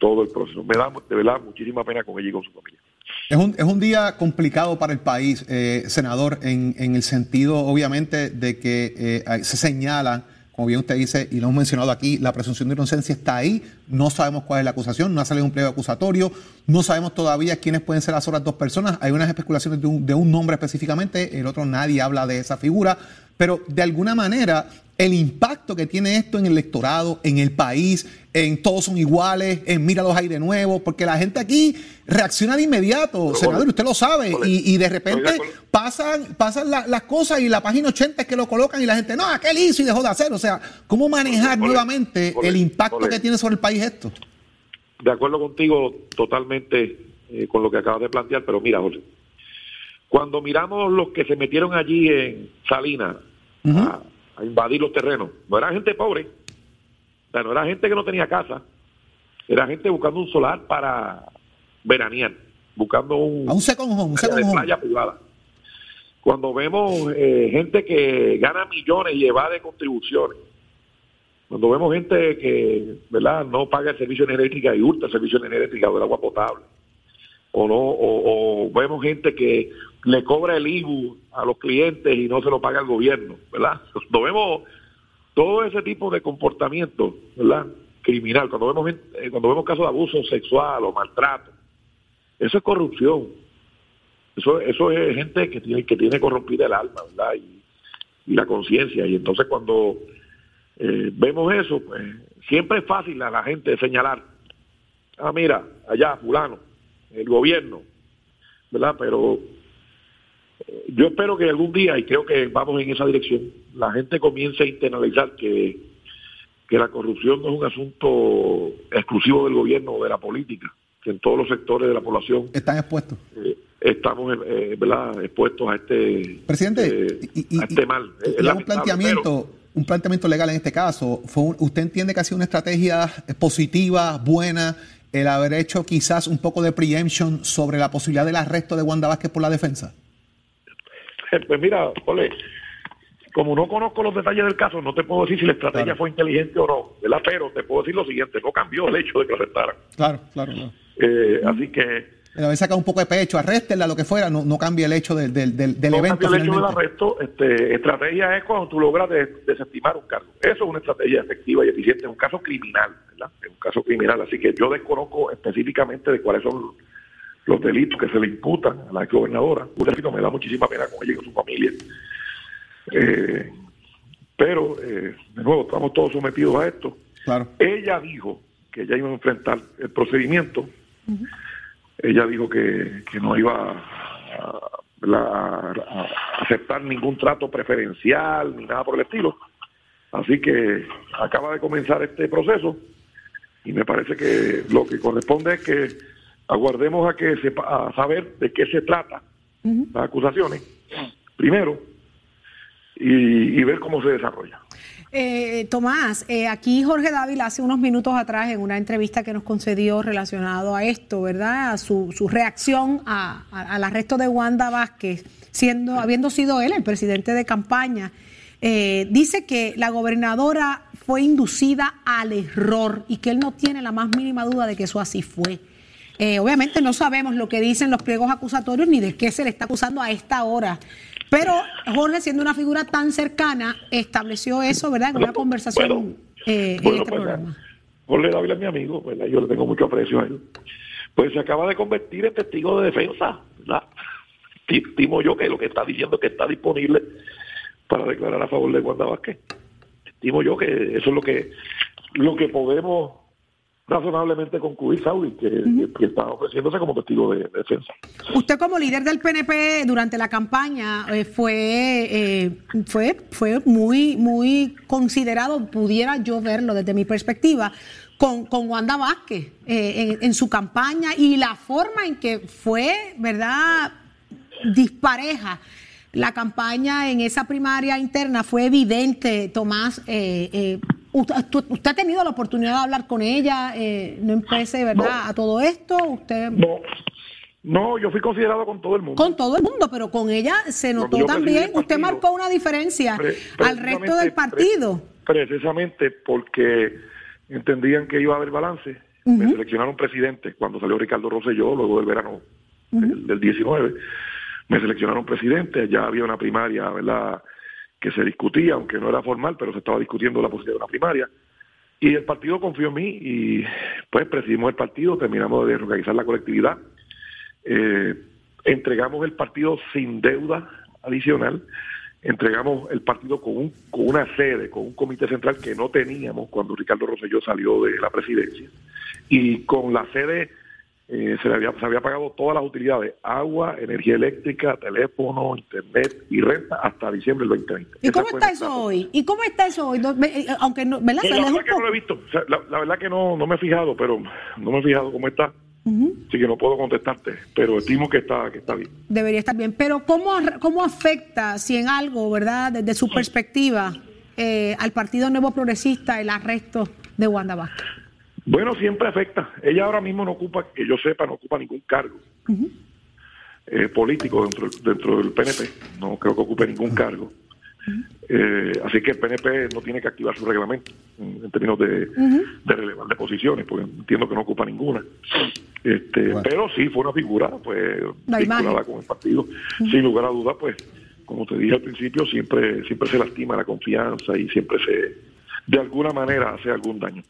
todo el proceso. Me da de verdad muchísima pena con ella y con su familia.
Es un, es un día complicado para el país, eh, senador, en, en el sentido, obviamente, de que eh, se señala, como bien usted dice, y lo hemos mencionado aquí, la presunción de inocencia está ahí, no sabemos cuál es la acusación, no ha salido un pliego acusatorio, no sabemos todavía quiénes pueden ser las otras dos personas, hay unas especulaciones de un, de un nombre específicamente, el otro nadie habla de esa figura, pero de alguna manera el impacto que tiene esto en el electorado, en el país, en todos son iguales, en míralos ahí de nuevo, porque la gente aquí reacciona de inmediato, senador, usted lo sabe, y, y de repente pasan, pasan la- las cosas y la página 80 es que lo colocan y la gente, no, aquel hizo y dejó de hacer. O sea, ¿cómo manejar nuevamente el impacto que tiene sobre el país esto?
De acuerdo contigo totalmente eh, con lo que acabas de plantear, pero mira, José, cuando miramos los que se metieron allí en Salinas a, a invadir los terrenos, no era gente pobre, o sea, no era gente que no tenía casa, era gente buscando un solar para veranear, buscando un,
A un second home, un second home.
playa privada. Cuando vemos eh, gente que gana millones y evade contribuciones, cuando vemos gente que verdad no paga el servicio de energética y hurta el servicio de energética o del agua potable, o no o, o vemos gente que le cobra el IBU a los clientes y no se lo paga el gobierno, ¿verdad? Cuando vemos todo ese tipo de comportamiento. Criminal, cuando vemos eh, cuando vemos casos de abuso sexual o maltrato, eso es corrupción. Eso, eso es gente que tiene que tiene corrompida el alma, ¿verdad? Y, y la conciencia. Y entonces cuando eh, vemos eso, pues siempre es fácil a la gente señalar, ah, mira, allá, fulano, el gobierno, ¿verdad? Pero eh, yo espero que algún día, y creo que vamos en esa dirección, la gente comience a internalizar que, que la corrupción no es un asunto exclusivo del gobierno o de la política, que en todos los sectores de la población
Están expuestos.
eh, estamos eh, ¿verdad? expuestos a este,
Presidente,
eh,
y- y-
a este mal. Es
Y un planteamiento, un planteamiento legal en este caso. Fue un- ¿Usted entiende que ha sido una estrategia positiva, buena, el haber hecho quizás un poco de preemption sobre la posibilidad del arresto de Wanda Vázquez por la defensa?
Pues mira, Ole, como no conozco los detalles del caso, no te puedo decir si la estrategia fue inteligente o no, ¿verdad? Pero te puedo decir lo siguiente, no cambió el hecho de que arrestaran.
Claro, claro, claro.
Eh, Así que
el haber sacado un poco de pecho, arréstenla, lo que fuera, no, no cambia el hecho del, del, del, del
no
evento.
cambia el hecho del arresto. Este, estrategia es cuando tú logras des- desestimar un cargo. Eso es una estrategia efectiva y eficiente. Es un caso criminal, ¿verdad? Es un caso criminal. Así que yo desconozco específicamente de cuáles son los delitos que se le imputan a la gobernadora. Me da muchísima pena con ella y con su familia. Eh, pero, eh, de nuevo, estamos todos sometidos a esto.
Claro.
Ella dijo que ella iba a enfrentar el procedimiento. Ella dijo que, que no iba a, la- a aceptar ningún trato preferencial ni nada por el estilo. Así que acaba de comenzar este proceso y me parece que lo que corresponde es que aguardemos a que sepa, a saber de qué se trata las acusaciones primero y, ver cómo se desarrolla.
Eh, Tomás, eh, aquí Jorge Dávila hace unos minutos atrás en una entrevista que nos concedió relacionado a esto, ¿verdad? A su, su reacción a- al arresto de Wanda Vázquez, siendo, habiendo sido él el presidente de campaña, eh, dice que la gobernadora fue inducida al error y que él no tiene la más mínima duda de que eso así fue. Eh, obviamente no sabemos lo que dicen los pliegos acusatorios ni de qué se le está acusando a esta hora. Pero Jorge, siendo una figura tan cercana, estableció eso, ¿verdad? En una conversación
bueno,
eh, en este
pues,
programa.
Jorge Dávila es mi amigo, ¿verdad? yo le tengo mucho aprecio a él. Pues se acaba de convertir en testigo de defensa, ¿verdad? Ti- Estimo yo que lo que está diciendo es que está disponible para declarar a favor de Wanda Vázquez. Estimo yo que eso es lo que lo que podemos razonablemente concluir, Saudi, que, que- que está ofreciéndose como testigo de, de defensa.
Usted como líder del PNP durante la campaña eh, fue, eh, fue, fue muy, muy considerado, pudiera yo verlo desde mi perspectiva, con, con Wanda Vázquez eh, en, en su campaña y la forma en que fue, ¿verdad?, dispareja. La campaña en esa primaria interna fue evidente, Tomás. eh, eh, usted, usted ha tenido la oportunidad de hablar con ella, eh, no empecé, ¿verdad?, a todo esto. Usted
No, no, yo fui considerado con todo el mundo.
con todo el mundo, pero con ella se notó también, usted marcó una diferencia
Pre-
al resto del partido.
pre- precisamente porque entendían que iba a haber balance. Me seleccionaron presidente cuando salió Ricardo Rosselló, luego del verano del, del 19. Me seleccionaron presidente, ya había una primaria, que se discutía, aunque no era formal, pero se estaba discutiendo la posibilidad de una primaria. Y el partido confió en mí y pues presidimos el partido, terminamos de organizar la colectividad, eh, entregamos el partido sin deuda adicional, entregamos el partido con, con una sede, con un comité central que no teníamos cuando Ricardo Rosselló salió de la presidencia, y con la sede eh, se, le había, se había pagado todas las utilidades, agua, energía eléctrica, teléfono, internet y renta hasta diciembre del 2020.
¿Y
Esa
cómo está eso hoy? ¿Y cómo está eso hoy? No, me- eh, Aunque, no, ¿verdad?
La verdad que no lo he visto. O sea, la, la verdad que no, no me he fijado, pero no me he fijado cómo está. Así que no puedo contestarte, pero estimo que está, que está bien.
Debería estar bien. Pero ¿cómo, cómo afecta, si en algo, verdad, desde su perspectiva, eh, al Partido Nuevo Progresista el arresto de Wanda Vázquez?
Bueno, siempre afecta. Ella ahora mismo no ocupa, que yo sepa, no ocupa ningún cargo eh, político dentro, dentro del PNP. No creo que ocupe ningún cargo. Eh, así que el PNP no tiene que activar su reglamento en, en términos de, de relevar de posiciones, porque entiendo que no ocupa ninguna. Este, Pero sí fue una figura pues
La
vinculada
imagen.
con el partido. Sin lugar a dudas, pues, como te dije al principio, siempre, siempre se lastima la confianza y siempre se, de alguna manera, hace algún daño.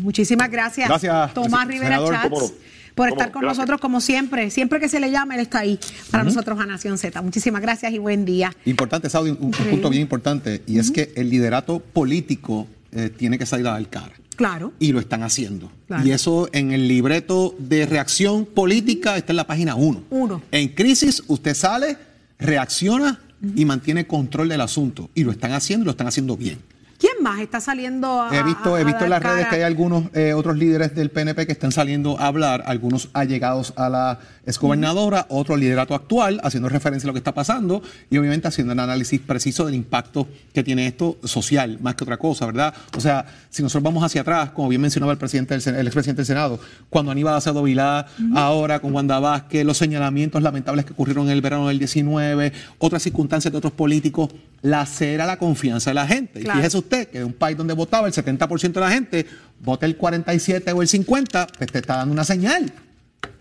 Muchísimas gracias,
Gracias,
Tomás Rivera
senador.
Chats, por
¿Cómo
estar con
Gracias.
nosotros como siempre. Siempre que se le llama, él está ahí para nosotros a Nación Z. Muchísimas gracias y buen día.
Importante, Saudi, un, un punto bien importante, y es que el liderato político eh, tiene que salir a dar cara.
Claro.
Y lo están haciendo.
Claro.
Y eso en el libreto de reacción política está en la página 1.
Uno.
En crisis, usted sale, reacciona y mantiene control del asunto. Y lo están haciendo y lo están haciendo bien.
¿Quién más? está saliendo a
He visto,
a-
he visto en las redes que hay algunos eh, otros líderes del PNP que están saliendo a hablar, algunos allegados a la exgobernadora, otro liderato actual, haciendo referencia a lo que está pasando y obviamente haciendo un análisis preciso del impacto que tiene esto social, más que otra cosa, ¿verdad? O sea, si nosotros vamos hacia atrás, como bien mencionaba el presidente del el expresidente del Senado, cuando Aníbal Acevedo Vilá, ahora con Wanda Vázquez, los señalamientos lamentables que ocurrieron en el verano del 19, otras circunstancias de otros políticos, lacera la confianza de la gente.
Claro.
Y fíjese usted que de un país donde votaba el 70% de la gente, vota el 47 o el 50, pues te está dando una señal.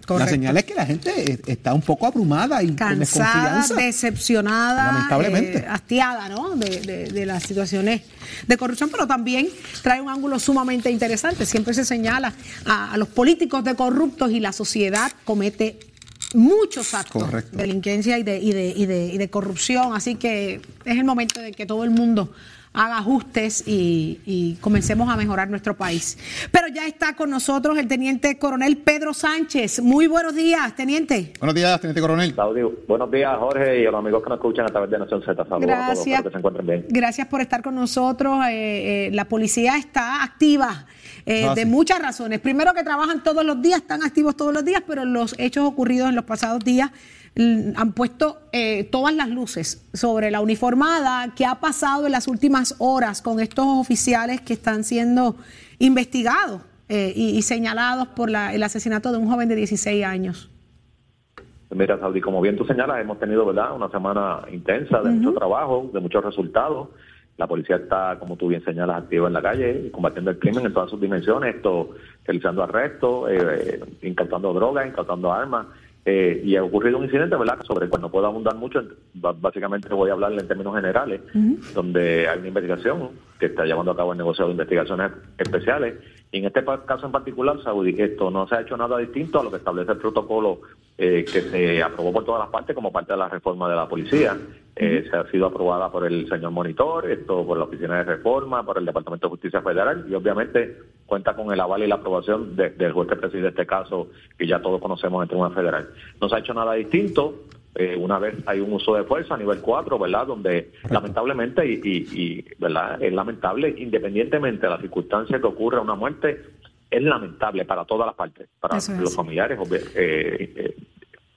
La señal es que la gente eh, está un poco abrumada y con
cansada,
desconfianza.
decepcionada,
Lamentablemente.
eh, hastiada, ¿no? De, de- de las situaciones de corrupción, pero también trae un ángulo sumamente interesante. Siempre se señala a, a los políticos de corruptos y la sociedad comete muchos actos
Correcto.
de delincuencia y de, y, de, y, de, y de corrupción. Así que es el momento de que todo el mundo haga ajustes y, y comencemos a mejorar nuestro país. Pero ya está con nosotros el teniente coronel Pedro Sánchez. Muy buenos días, teniente.
Buenos días, teniente coronel.
Claudio, buenos días Jorge y a los amigos que nos escuchan a través de Nación Z. Saludos a todos,
Gracias.
que se encuentren bien.
Gracias por estar con nosotros. Eh, eh, la policía está activa eh,
Ah,
de
sí.
muchas razones. Primero que trabajan todos los días, están activos todos los días, pero los hechos ocurridos en los pasados días han puesto eh, todas las luces sobre la uniformada que ha pasado en las últimas horas con estos oficiales que están siendo investigados eh, y, y señalados por la- el asesinato de un joven de 16 años.
Mira, Saudi, como bien tú señalas, hemos tenido verdad una semana intensa de mucho trabajo, de muchos resultados. La policía está, como tú bien señalas, activa en la calle, combatiendo el crimen en todas sus dimensiones, esto, realizando arrestos, eh, eh, incautando drogas, incautando armas. Eh, y ha ocurrido un incidente, ¿verdad?, sobre el cual no puedo abundar mucho, básicamente voy a hablarle en términos generales, donde hay una investigación que está llevando a cabo el negocio de investigaciones especiales. Y en este caso en particular, Saudi, esto no se ha hecho nada distinto a lo que establece el protocolo eh, que se aprobó por todas las partes como parte de la reforma de la policía. Eh, se ha sido aprobada por el señor monitor, esto por la Oficina de Reforma, por el Departamento de Justicia Federal y obviamente cuenta con el aval y la aprobación de- del juez que preside este caso que ya todos conocemos en Tribunal Federal. No se ha hecho nada distinto. eh, una vez hay un uso de fuerza a nivel 4, ¿verdad? Donde lamentablemente, y, y- y, ¿verdad? Es lamentable, independientemente de la circunstancia que ocurra una muerte, es lamentable para todas las partes, para
Eso
los familiares, eh, eh,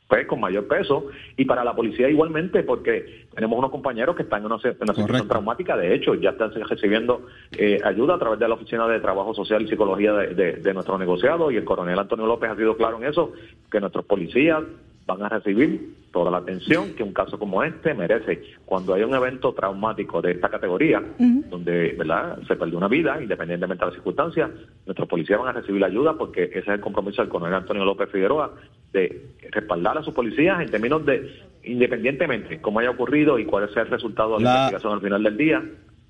pues con mayor peso, y para la policía igualmente, porque tenemos unos compañeros que están en una, se- en una situación traumática, de hecho, ya están recibiendo eh, ayuda a través de la Oficina de Trabajo Social y Psicología de, de, de nuestro negociado, y el coronel Antonio López ha sido claro en eso, que nuestros policías van a recibir toda la atención que un caso como este merece. Cuando hay un evento traumático de esta categoría, donde ¿verdad? se perdió una vida, independientemente de las circunstancias, nuestros policías van a recibir la ayuda porque ese es el compromiso del coronel Antonio López Figueroa de respaldar a sus policías en términos de, independientemente cómo haya ocurrido y cuál sea el resultado de la,
La-
investigación al final del día,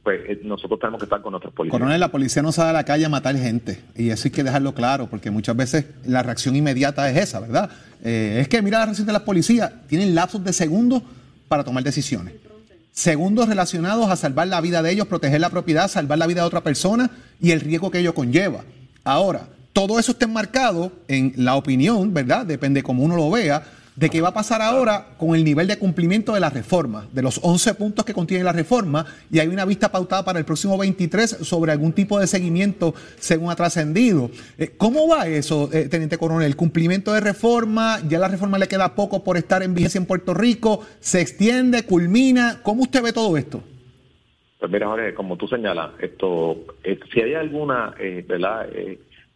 pues eh, nosotros tenemos que estar con nuestros policías.
Coronel, la policía no sale a la calle a matar gente. Y eso hay que dejarlo claro, porque muchas veces la reacción inmediata es esa, ¿verdad? Eh, es que mira la reacción de las policías. Tienen lapsos de segundos para tomar decisiones. Segundos relacionados a salvar la vida de ellos, proteger la propiedad, salvar la vida de otra persona y el riesgo que ello conlleva. Ahora, todo eso está enmarcado en la opinión, ¿verdad? Depende cómo uno lo vea, de qué va a pasar ahora con el nivel de cumplimiento de la reforma, de los 11 puntos que contiene la reforma, y hay una vista pautada para el próximo 23 sobre algún tipo de seguimiento según ha trascendido. Eh, ¿Cómo va eso, eh, Teniente Coronel? ¿El cumplimiento de reforma? ¿Ya la reforma le queda poco por estar en vigencia en Puerto Rico? ¿Se extiende? ¿Culmina? ¿Cómo usted ve todo esto?
Pues mira, Jorge, como tú señalas, esto, eh, si hay alguna, eh, ¿verdad?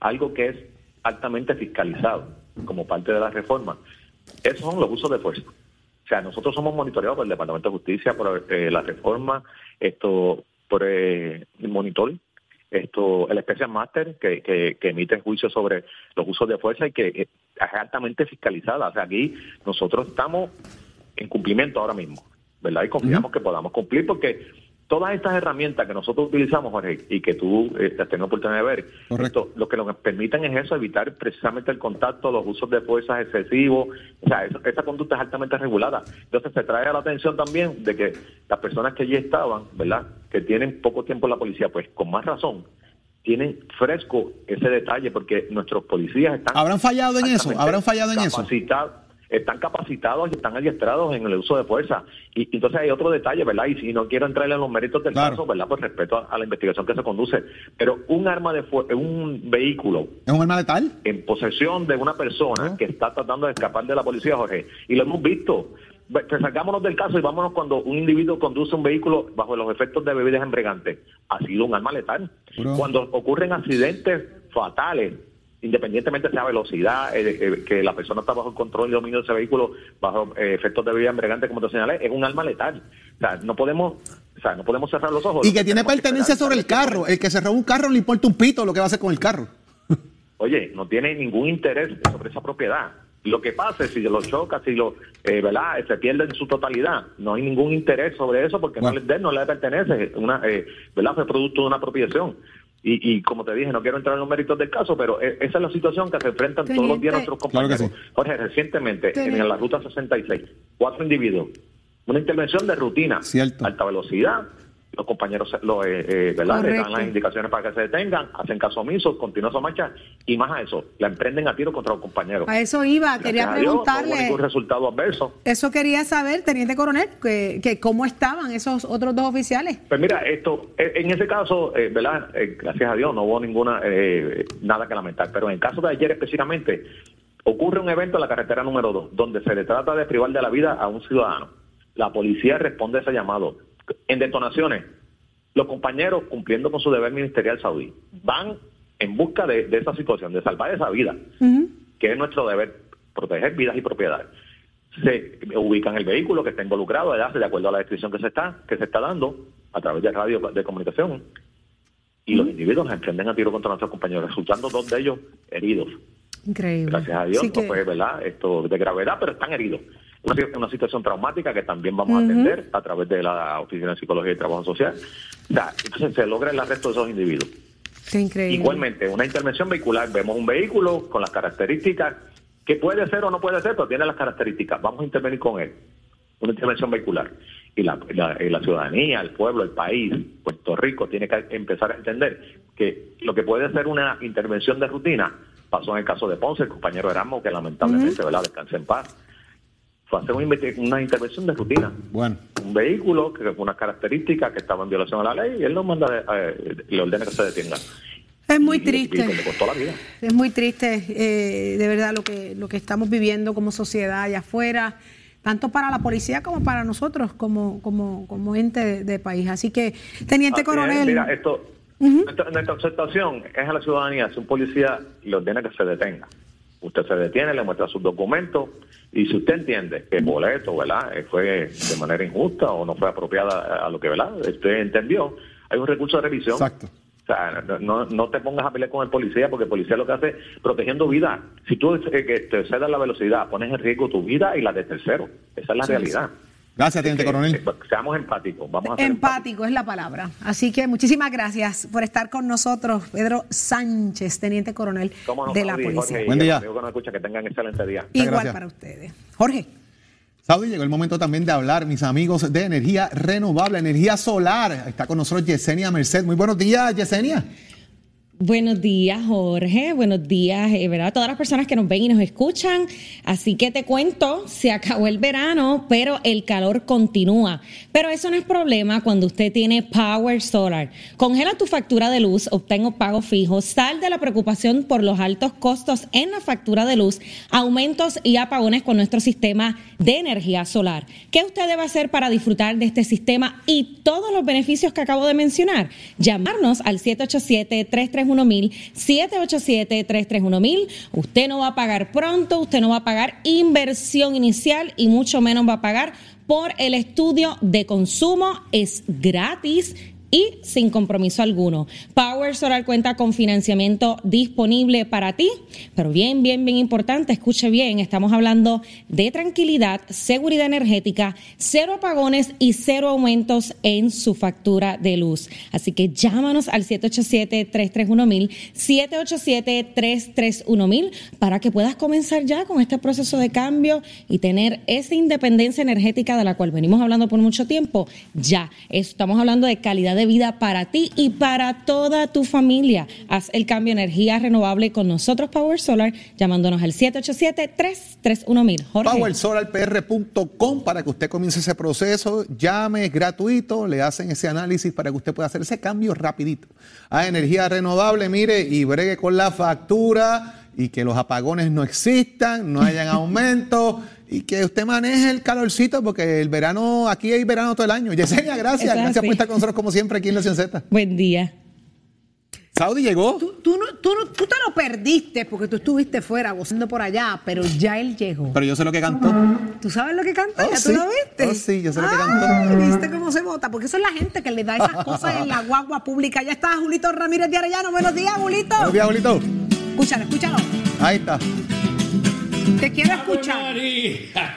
Algo que es altamente fiscalizado como parte de la reforma, esos son los usos de fuerza. O sea, nosotros somos monitoreados por el Departamento de Justicia, por eh, la reforma, esto, por eh, el monitor, esto, el Special Master que, que, que emite juicios sobre los usos de fuerza y que eh, es altamente fiscalizada. O sea, aquí nosotros estamos en cumplimiento ahora mismo, ¿verdad? Y confiamos que podamos cumplir porque todas estas herramientas que nosotros utilizamos, Jorge, y que tú eh, has tenido oportunidad de ver, esto, lo que nos permiten es eso, evitar precisamente el contacto, los usos de fuerzas excesivos, o sea, eso- esa conducta es altamente regulada. Entonces se trae a la atención también de que las personas que allí estaban, ¿verdad?, que tienen poco tiempo en la policía, pues con más razón, tienen fresco ese detalle porque nuestros policías están
¿Habrán fallado en eso? ¿Habrán fallado en eso?
Están capacitados y están adiestrados en el uso de fuerza. Y, entonces hay otro detalle, ¿verdad? Y si no quiero entrar en los méritos del caso, ¿verdad? Pues respeto a, a, la investigación que se conduce. Pero un arma de fuego, un vehículo.
¿Es un arma letal?
En posesión de una persona que está tratando de escapar de la policía, Jorge. Y lo hemos visto. Pues sacámonos del caso y vámonos cuando un individuo conduce un vehículo bajo los efectos de bebidas embriagantes. Ha sido un arma letal. Cuando ocurren accidentes fatales, independientemente sea velocidad, eh, eh, que la persona está bajo el control y dominio de ese vehículo, bajo eh, efectos de bebida embriagante, como te señalé, es un arma letal. O sea, no podemos, o sea, no podemos cerrar los ojos.
Y que tiene pertenencia sobre el carro. El que se roba un carro le importa un pito lo que va a hacer con el carro.
Oye, no tiene ningún interés sobre esa propiedad. Lo que pasa es si lo choca, si lo, eh, ¿verdad? Se pierde en su totalidad. No hay ningún interés sobre eso porque no, le, no le pertenece, una, eh, ¿verdad? Fue producto de una apropiación. Y, y, como te dije, no quiero entrar en los méritos del caso, pero e, esa es la situación que se enfrentan todos los días nuestros compañeros. Jorge, recientemente, en la ruta 66, cuatro individuos, una intervención de rutina, alta velocidad, los compañeros lo, eh, eh ¿verdad? le dan las indicaciones para que se detengan, hacen caso omiso, continúan su marcha y más a eso, la emprenden a tiro contra los compañeros.
A eso iba, quería preguntarle. no
ningún resultado adverso.
Eso quería saber, teniente coronel, que, que, cómo estaban esos otros dos oficiales.
Pues mira, esto, eh, en ese caso, eh, ¿verdad? gracias a Dios no hubo ninguna, nada que lamentar, pero en el caso de ayer específicamente, ocurre un evento en la carretera número 2, donde se le trata de privar de la vida a un ciudadano. La policía responde a ese llamado en detonaciones, los compañeros, cumpliendo con su deber ministerial saudí, van en busca de, esa situación, de salvar esa vida, que es nuestro deber, proteger vidas y propiedades. Se ubican el vehículo que está involucrado, de acuerdo a la descripción que se está, que se está dando a través de radio de comunicación, y los individuos emprenden a tiro contra nuestros compañeros, resultando dos de ellos heridos.
Increíble.
Gracias a Dios, no fue ¿verdad? esto de gravedad, pero están heridos una, situación traumática que también vamos a atender a través de la Oficina de Psicología y Trabajo Social. entonces se logra el arresto de esos individuos.
increíble.
Igualmente, una intervención vehicular, vemos un vehículo con las características que puede ser o no puede ser, pero tiene las características. Vamos a intervenir con él. Una intervención vehicular. Y la, la, ciudadanía, el pueblo, el país, Puerto Rico, tiene que empezar a entender que lo que puede ser una intervención de rutina pasó en el caso de Ponce, el compañero Erasmo, que lamentablemente, ¿verdad?, descansa en paz fue hacer una, intervención de rutina.
Bueno.
Un vehículo que con unas características que estaba en violación a la ley y él nos manda, eh, le ordena que se detenga.
Es muy triste. Es muy triste, eh, de verdad, lo que, lo que estamos viviendo como sociedad allá afuera, tanto para la policía como para nosotros como, como, como ente de, país. Así que, teniente coronel.
mira, esto, nuestra, nuestra, aceptación es a la ciudadanía, si un policía le ordena que se detenga. Usted se detiene, le muestra sus documentos y si usted entiende que el boleto, ¿verdad?, eh, fue de manera injusta o no fue apropiada a lo que, ¿verdad?, usted entendió, hay un recurso de revisión.
Exacto.
O sea, no, no te pongas a pelear con el policía porque el policía lo que hace es protegiendo vida. Si tú eh, que te cedas la velocidad, pones en riesgo tu vida y la de tercero. Esa es la realidad.
Gracias, teniente coronel.
seamos empáticos, vamos a
ser Empático es la palabra. Así que muchísimas gracias por estar con nosotros, Pedro Sánchez, teniente coronel de la policía.
Buen día. Que nos escucha, que tengan excelente día.
Igual para ustedes. Jorge.
Saudi, llegó el momento también de hablar, mis amigos, de energía renovable, energía solar. Está con nosotros Yesenia Merced. Muy buenos días, Yesenia.
Buenos días, Jorge. Buenos días, eh, ¿verdad? Todas las personas que nos ven y nos escuchan. Así que te cuento, se acabó el verano, pero el calor continúa. Pero eso no es problema cuando usted tiene Power Solar. Congela tu factura de luz, obtengo pago fijo, sal de la preocupación por los altos costos en la factura de luz, aumentos y apagones con nuestro sistema de energía solar. ¿Qué usted debe hacer para disfrutar de este sistema y todos los beneficios que acabo de mencionar? Llamarnos al 787 33 787-331-1000. Usted no va a pagar pronto, usted no va a pagar inversión inicial y mucho menos va a pagar por el estudio de consumo. Es gratis y sin compromiso alguno. Power Solar cuenta con financiamiento disponible para ti, pero bien, bien, bien importante, escuche bien, estamos hablando de tranquilidad, seguridad energética, cero apagones y cero aumentos en su factura de luz. Así que llámanos al 787-331-1000, 787-331-1000 para que puedas comenzar ya con este proceso de cambio y tener esa independencia energética de la cual venimos hablando por mucho tiempo. Ya, estamos hablando de calidad de de vida para ti y para toda tu familia. Haz el cambio de energía renovable con nosotros, Power Solar, llamándonos al 787-331-1000. Jorge.
PowerSolarPR.com para que usted comience ese proceso. Llame, es gratuito, le hacen ese análisis para que usted pueda hacer ese cambio rapidito a energía renovable, mire, y bregue con la factura y que los apagones no existan, no hayan aumentos y que usted maneje el calorcito porque el verano, aquí hay verano todo el año. Yesenia, gracias.
Es
Gracias por estar con nosotros como siempre aquí en Nación Z.
Buen día.
Saudi llegó.
Tú, tú no- tú no- tú te lo perdiste porque tú estuviste fuera gozando por allá, pero ya él llegó.
Pero yo sé lo que cantó.
¿Tú sabes lo que canta?
Oh,
¿Ya
sí.
tú lo viste?
Oh, sí, yo sé lo que
Ay,
cantó.
¿Viste cómo se vota? Porque eso es la gente que le da esas cosas en la guagua pública. Ya está Julito Ramírez de Arellano. Buenos días, Julito.
Buenos días, Julito.
Escúchalo, escúchalo.
Ahí está.
Te quiero escuchar.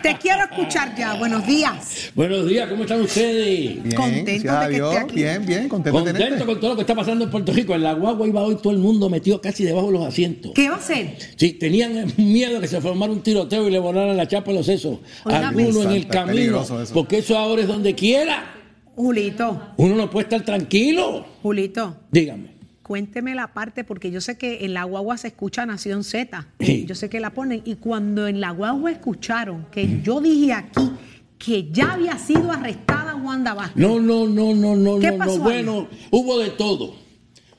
Te quiero escuchar ya. Buenos días.
Buenos días, ¿cómo están ustedes?
Bien,
Contento
gracias a
de que
Dios.
esté aquí.
Bien, bien, contento de
Contento
tenerte.
con todo lo que está pasando en Puerto Rico. En la guagua iba hoy todo el mundo metido casi debajo de los asientos.
¿Qué va a hacer?
Sí, tenían miedo que se formara un tiroteo y le volaran la chapa en los sesos. Algunos en el
Santa,
camino.
eso.
Porque eso ahora es donde quiera.
Julito,
Uno no puede estar tranquilo.
Julito.
Dígame.
Cuénteme la parte, porque yo sé que en la guagua se escucha Nación Z.
Sí.
Yo sé que la ponen. Y cuando en la guagua escucharon que yo dije aquí que ya había sido arrestada Wanda Vázquez.
No, no, no, no, no,
¿Qué
no,
pasó
no.
ahí?
Bueno, hubo de todo.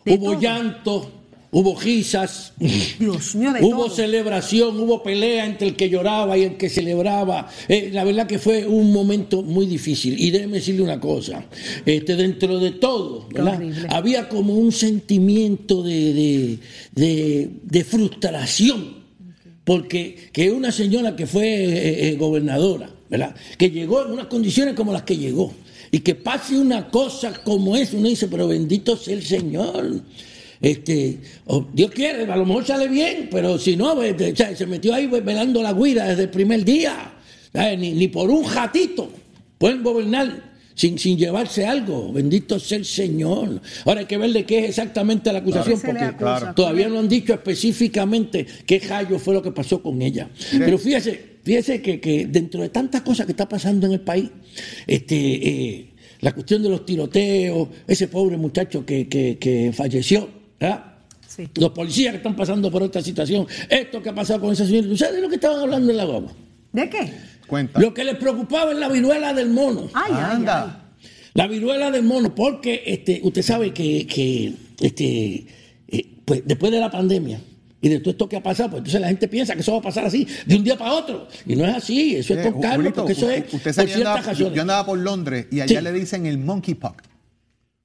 ¿De
hubo
todo?
llanto, hubo risas.
Dios mío, de
hubo
todo.
celebración, hubo pelea entre el que lloraba y el que celebraba. Eh, la verdad que fue un momento muy difícil. Y déjeme decirle una cosa, este, dentro de todo, había como un sentimiento de, de, de- de frustración. Porque que una señora que fue eh, eh, gobernadora, ¿verdad? Que llegó en unas condiciones como las que llegó. Y que pase una cosa como esa, uno dice, pero bendito sea el Señor. Este, Dios quiere, a lo mejor sale bien, pero si no, o sea, se metió ahí velando la guira desde el primer día. ¿sabes? Ni, ni por un jatito pueden gobernar sin, sin llevarse algo. Bendito sea el Señor. Ahora hay que ver de qué es exactamente la acusación,
¿Qué se le
porque todavía no han dicho específicamente qué hallo fue lo que pasó con ella. Pero fíjese, fíjese que, que dentro de tantas cosas que está pasando en el país, este, eh, la cuestión de los tiroteos, ese pobre muchacho que, que- que falleció, ¿verdad?
Sí.
Los policías que están pasando por esta situación, esto que ha pasado con esa señora, ¿ustedes de lo que estaban hablando en la guagua?
¿De qué?
Cuenta.
Lo que les preocupaba es la viruela del mono.
Ay, ay, ay.
Anda.
La viruela del mono, porque este, usted sabe que, que, este, eh, pues, después de la pandemia y de todo esto que ha pasado, pues entonces la gente piensa que eso va a pasar así, de un día para otro. Y no es así, eso es
Eh,
con calma, porque eso es
usted-
por
yo
ciertas
andaba,
razones.
yo andaba por Londres y allá
Sí.
le dicen el monkeypox.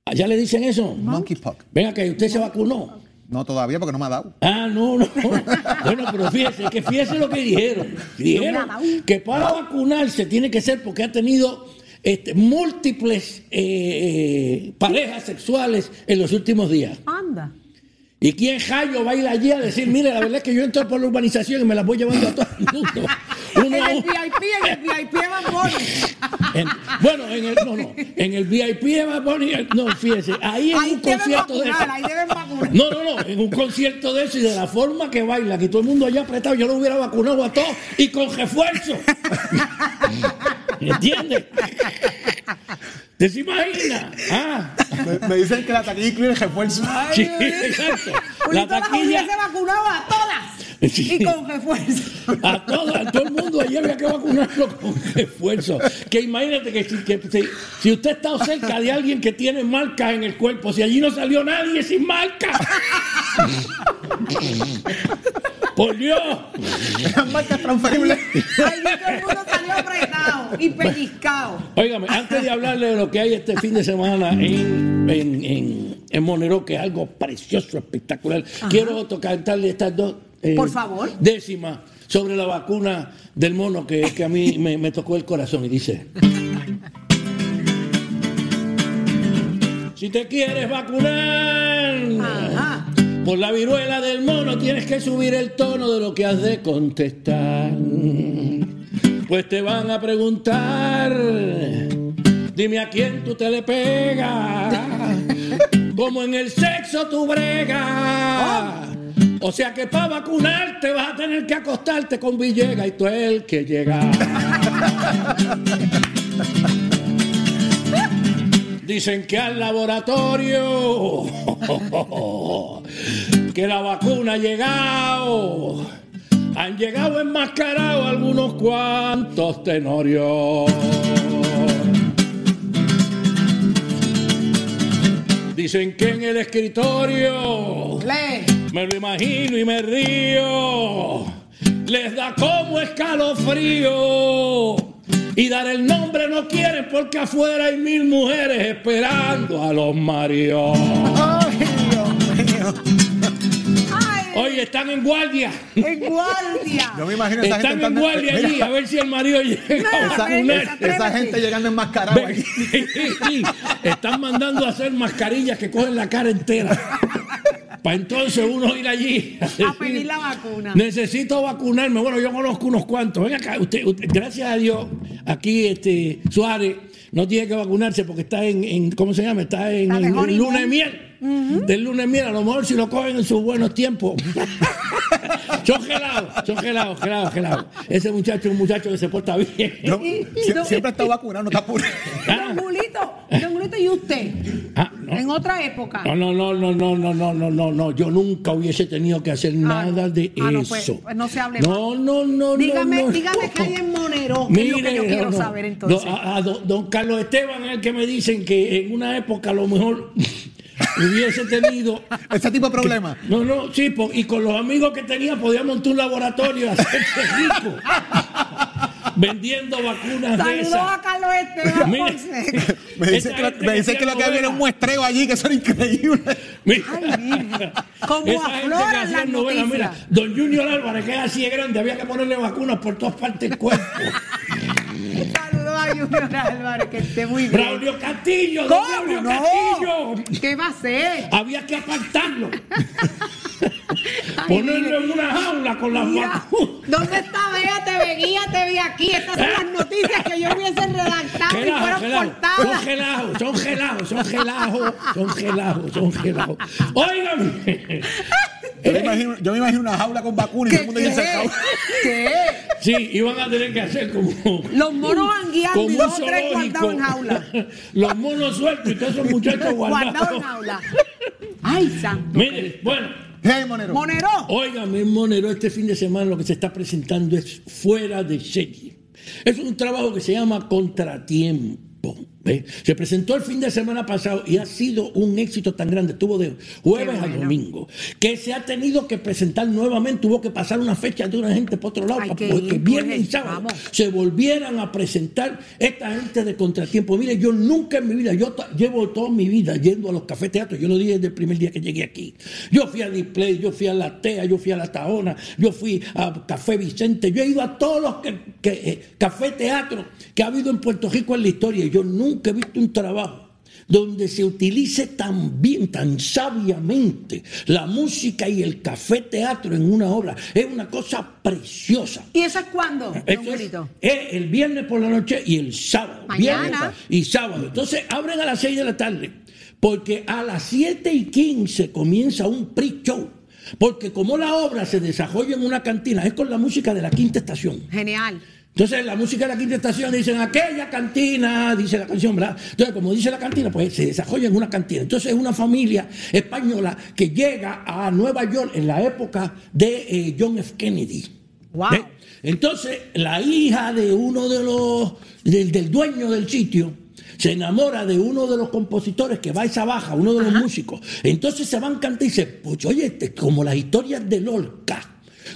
¿Allá le dicen eso?
Monkeypox.
Venga, que usted se vacunó.
No todavía porque no me ha dado.
Ah, no, no. Bueno, pero fíjese, que fíjese lo que dijeron. Dijeron que para vacunarse tiene que ser porque ha tenido este, múltiples eh, eh, parejas sexuales en los últimos días.
Anda.
¿Y quién Jayo va a ir allí a decir, mire, la verdad es que yo entro por la urbanización y me las voy llevando a todo el mundo? Uno
En el. VIP, en el VIP de Bad
bueno, en el, no, no, en el VIP de Bad Bunny, no, fíjese, ahí en
Ahí
un concierto de eso.
ahí deben vacunar.
No, no, no, en un concierto de eso y de la forma que baila, que todo el mundo allá apretado, yo lo hubiera vacunado a todos y con refuerzo. ¿Entiendes? ¿Te se imagina? Ah,
Me, me dicen que la taquilla incluye el refuerzo.
sí, exacto. La taquilla.
hubiese vacunado a todas.
Sí.
Y con refuerzo.
A todo, a todo el mundo allí había que vacunarlo con esfuerzo. Que imagínate que, si, que si, si usted está cerca de alguien que tiene marcas en el cuerpo, si allí no salió nadie sin marcas. Por Dios.
Las marcas transferibles.
Todo el mundo salió apretado y pellizcado.
Óigame, antes de hablarle de lo que hay este fin de semana en, en, en, en Monero, que es algo precioso, espectacular, quiero tocarle estas dos eh,
Por favor.
décimas sobre la vacuna del mono que, que a mí me, me tocó el corazón y dice... Si te quieres vacunar
Ajá.
por la viruela del mono, tienes que subir el tono de lo que has de contestar. Pues te van a preguntar, dime a quién tú te le pegas, como en el sexo tú bregas. O sea que para vacunarte vas a tener que acostarte con Villega y tú el que llega. Dicen que al laboratorio que la vacuna ha llegado. Han llegado enmascarados algunos cuantos tenorios. Dicen que en el escritorio me lo imagino y me río. Les da como escalofrío. Y dar el nombre no quieren porque afuera hay mil mujeres esperando a los maridos. Oye, están en guardia.
En guardia.
Yo me imagino esa
Están
gente
en guardia allí a ver si el marido llega a
esa, gente llegando enmascarada aquí.
Sí, están mandando a hacer mascarillas que cogen la cara entera. Para entonces uno ir allí a,
A pedir la vacuna.
Necesito vacunarme. Bueno, yo conozco unos cuantos. Ven acá, usted, usted- gracias a Dios, aquí este Suárez no tiene que vacunarse porque está en, en- ¿cómo se llama? Está en, en
honeymoon.
luna de miel. Del lunes de miel, a lo mejor si lo cogen en sus buenos tiempos. son gelados, son gelados, gelados, gelados. Ese muchacho es un muchacho que se porta bien.
No,
Y- y
sie-
no-
siempre está vacunado, no está puro.
Julito, ¿y usted?
Ah, no.
En otra época.
No, no, no, no, no, no, no, no, no, no. Yo nunca hubiese tenido que hacer nada de
Ah, no,
eso.
pues, pues no se hable
No, no, no,
Dígame,
no, no.
dígame qué hay en Monero, que es lo que yo quiero
no.
saber entonces.
Don, a- a don- don Carlos Esteban es el que me dicen que en una época a lo mejor hubiese tenido
Ese tipo de problemas.
No, no, sí, po- y con los amigos que tenía podía montar un laboratorio y hacerse rico. Vendiendo vacunas de
Saludos a Carlos Esteban. Fonseca.
Me dice que, me
que
dice que lo que había era un muestreo allí, que eso era increíble.
Mira.
Ay, Virgen. Como
Esa gente que
afloran
hacía
las
novelas, mira, don Junior Álvarez, que es así de grande, había que ponerle vacunas por todas partes del cuerpo.
Saludos a Junior Álvarez, que esté muy bien.
Braulio Castillo,
¿Cómo
Braulio
no?
Castillo.
¿Qué va a hacer?
Había que apartarlo.
Ay,
Ponerlo
mire.
en una jaula con las
Mira,
vacunas.
¿dónde está Bea? Te ve guía, te ve aquí. Estas son las noticias que yo hubiese redactado y fueron
gelado. Son gelados, son gelados, son gelados, son gelados, son gelados. Óigame.
Yo me imagino, yo me imagino una jaula con vacunas y todo el mundo ahí
¿Qué?
encerrado.
¿Qué?
Sí, iban a tener que hacer como.
Los monos van guiando y dos o tres guardados en jaula.
Los monos sueltos y todos esos muchachos
Guardados en
guardados.
jaula. Ay, santo.
Mire, bueno.
Hey, Monero.
Monero.
Óigame, Monero, este fin de semana lo que se está presentando es fuera de serie. Es un trabajo que se llama Contratiempo. Se presentó el fin de semana pasado y ha sido un éxito tan grande. Estuvo de jueves a domingo. Que se ha tenido que presentar nuevamente. Tuvo que pasar una fecha de una gente por otro lado
Hay
para
que
que
ir,
viernes y sábado
vamos.
se volvieran a presentar esta gente de Contratiempo. Mire, yo nunca en mi vida, yo llevo toda mi vida yendo a los cafés teatros. Yo lo dije desde el primer día que llegué aquí. Yo fui a Display, yo fui a La Tea, yo fui a La Taona, yo fui a Café Vicente, yo he ido a todos los que, que, eh, café teatro que ha habido en Puerto Rico en la historia. Yo nunca he visto un trabajo donde se utilice tan bien, tan sabiamente la música y el café teatro en una obra. Es una cosa preciosa.
¿Y eso es cuándo,
Esto es, es el viernes por la noche y el sábado.
Mañana.
Viernes y sábado. Entonces abren a las 6 de la tarde. Porque a las 7 y 15 comienza un pre-show. Porque como la obra se desarrolla en una cantina, es con la música de la quinta estación.
Genial.
Entonces, la música de la quinta estación dicen aquella cantina, dice la canción, ¿verdad? Entonces, como dice la cantina, pues se desarrolla en una cantina. Entonces, es una familia española que llega a Nueva York en la época de eh, John F. Kennedy.
Wow.
Entonces, la hija de uno de los, del, del dueño del sitio, se enamora de uno de los compositores que va a esa baja, uno de los músicos. Entonces se van cantando y dice, pues oye, este, como las historias de Lorca,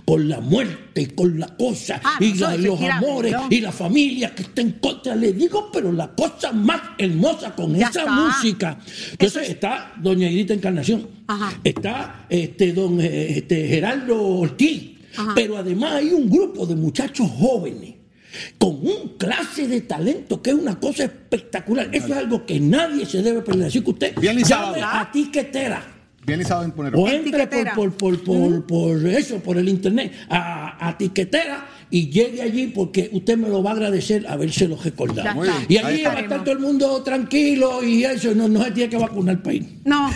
con la muerte y con la cosa,
Ah,
y la- los amores, y la familia que está en contra. Le digo, pero la cosa más hermosa con
Ya
esa
está.
música. Entonces está doña Edita Encarnación,
Ajá.
está este don eh, este, Gerardo Ortiz,
Ajá.
pero además hay un grupo de muchachos jóvenes con un clase de talento que es una cosa espectacular. Eso es algo que nadie se debe perder. Así que usted
Bien
llame a tiquetera.
Bien en Monero.
O entre por, por, por, por, por eso, por el internet, a, a tiquetera y llegue allí porque usted me lo va a agradecer habérselo recordado. Y
Ahí
allí va a estar todo el mundo tranquilo y eso, no, no se tiene que vacunar para ir.
No.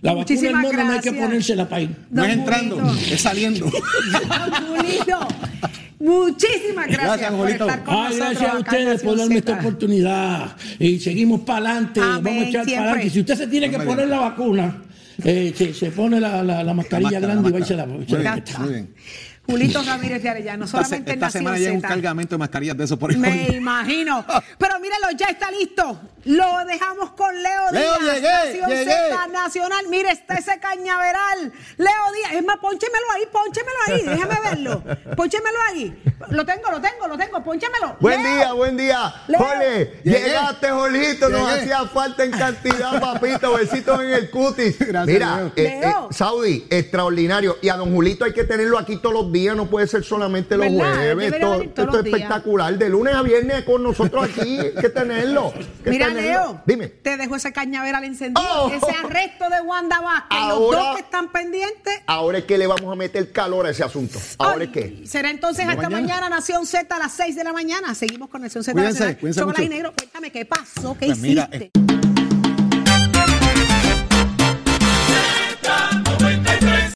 La vacuna del
Muchísimas
mono no hay que ponérsela para ir.
No es entrando,
Julito.
es saliendo.
Don Muchísimas gracias,
Gracias,
por
Angelito.
estar con
Ay,
nosotros.
gracias a ustedes por darme esta oportunidad. Y seguimos para adelante. Vamos a echar para adelante. Si usted se tiene que poner la vacuna, eh, se, se pone la, la- la mascarilla grande y va y se la. se
muy bien.
Julito Ramírez de Arellano,
Esta,
solamente en
esta
Nación
semana llega un cargamento de mascarillas de eso por ahí.
Me imagino. Pero míralo, ya está listo. Lo dejamos con Leo,
Leo,
Díaz.
llegué,
Nación
llegué.
Z Nacional. Mire, está ese cañaveral. Leo Díaz. Es más, pónchemelo ahí, pónchemelo ahí. Déjame verlo. Pónchemelo ahí. Lo tengo, lo tengo, lo tengo. Pónchemelo.
Buen
Leo.
día, buen día.
Leo.
Llegué.
llegaste, Jorgito. Nos hacía falta en cantidad, papito. Besitos en el cutis.
Gracias,
Mira,
Leo.
eh, eh,
Leo.
Saudi, extraordinario. Y a don Julito hay que tenerlo aquí todos los días, no puede ser solamente los
¿Verdad?
jueves.
Debería
Esto,
los
es espectacular. De lunes a viernes con nosotros aquí, hay que tenerlo. que
Mira,
tenerlo.
Leo.
Dime.
Te dejo ese cañaveral encendido.
Oh.
Ese arresto de Wanda Vázquez. Los
Ahora-
dos que están pendientes.
Ahora es que le vamos a meter calor a ese asunto. Ahora
Ay,
es que.
Será entonces hasta
mañana.
mañana. Nación Z a las 6 de la mañana. Seguimos con Nación Z
Cuídense,
Nacional.
cuídense
Chocolate
mucho.
y negro. Cuéntame qué pasó, qué
Pues mira,
hiciste.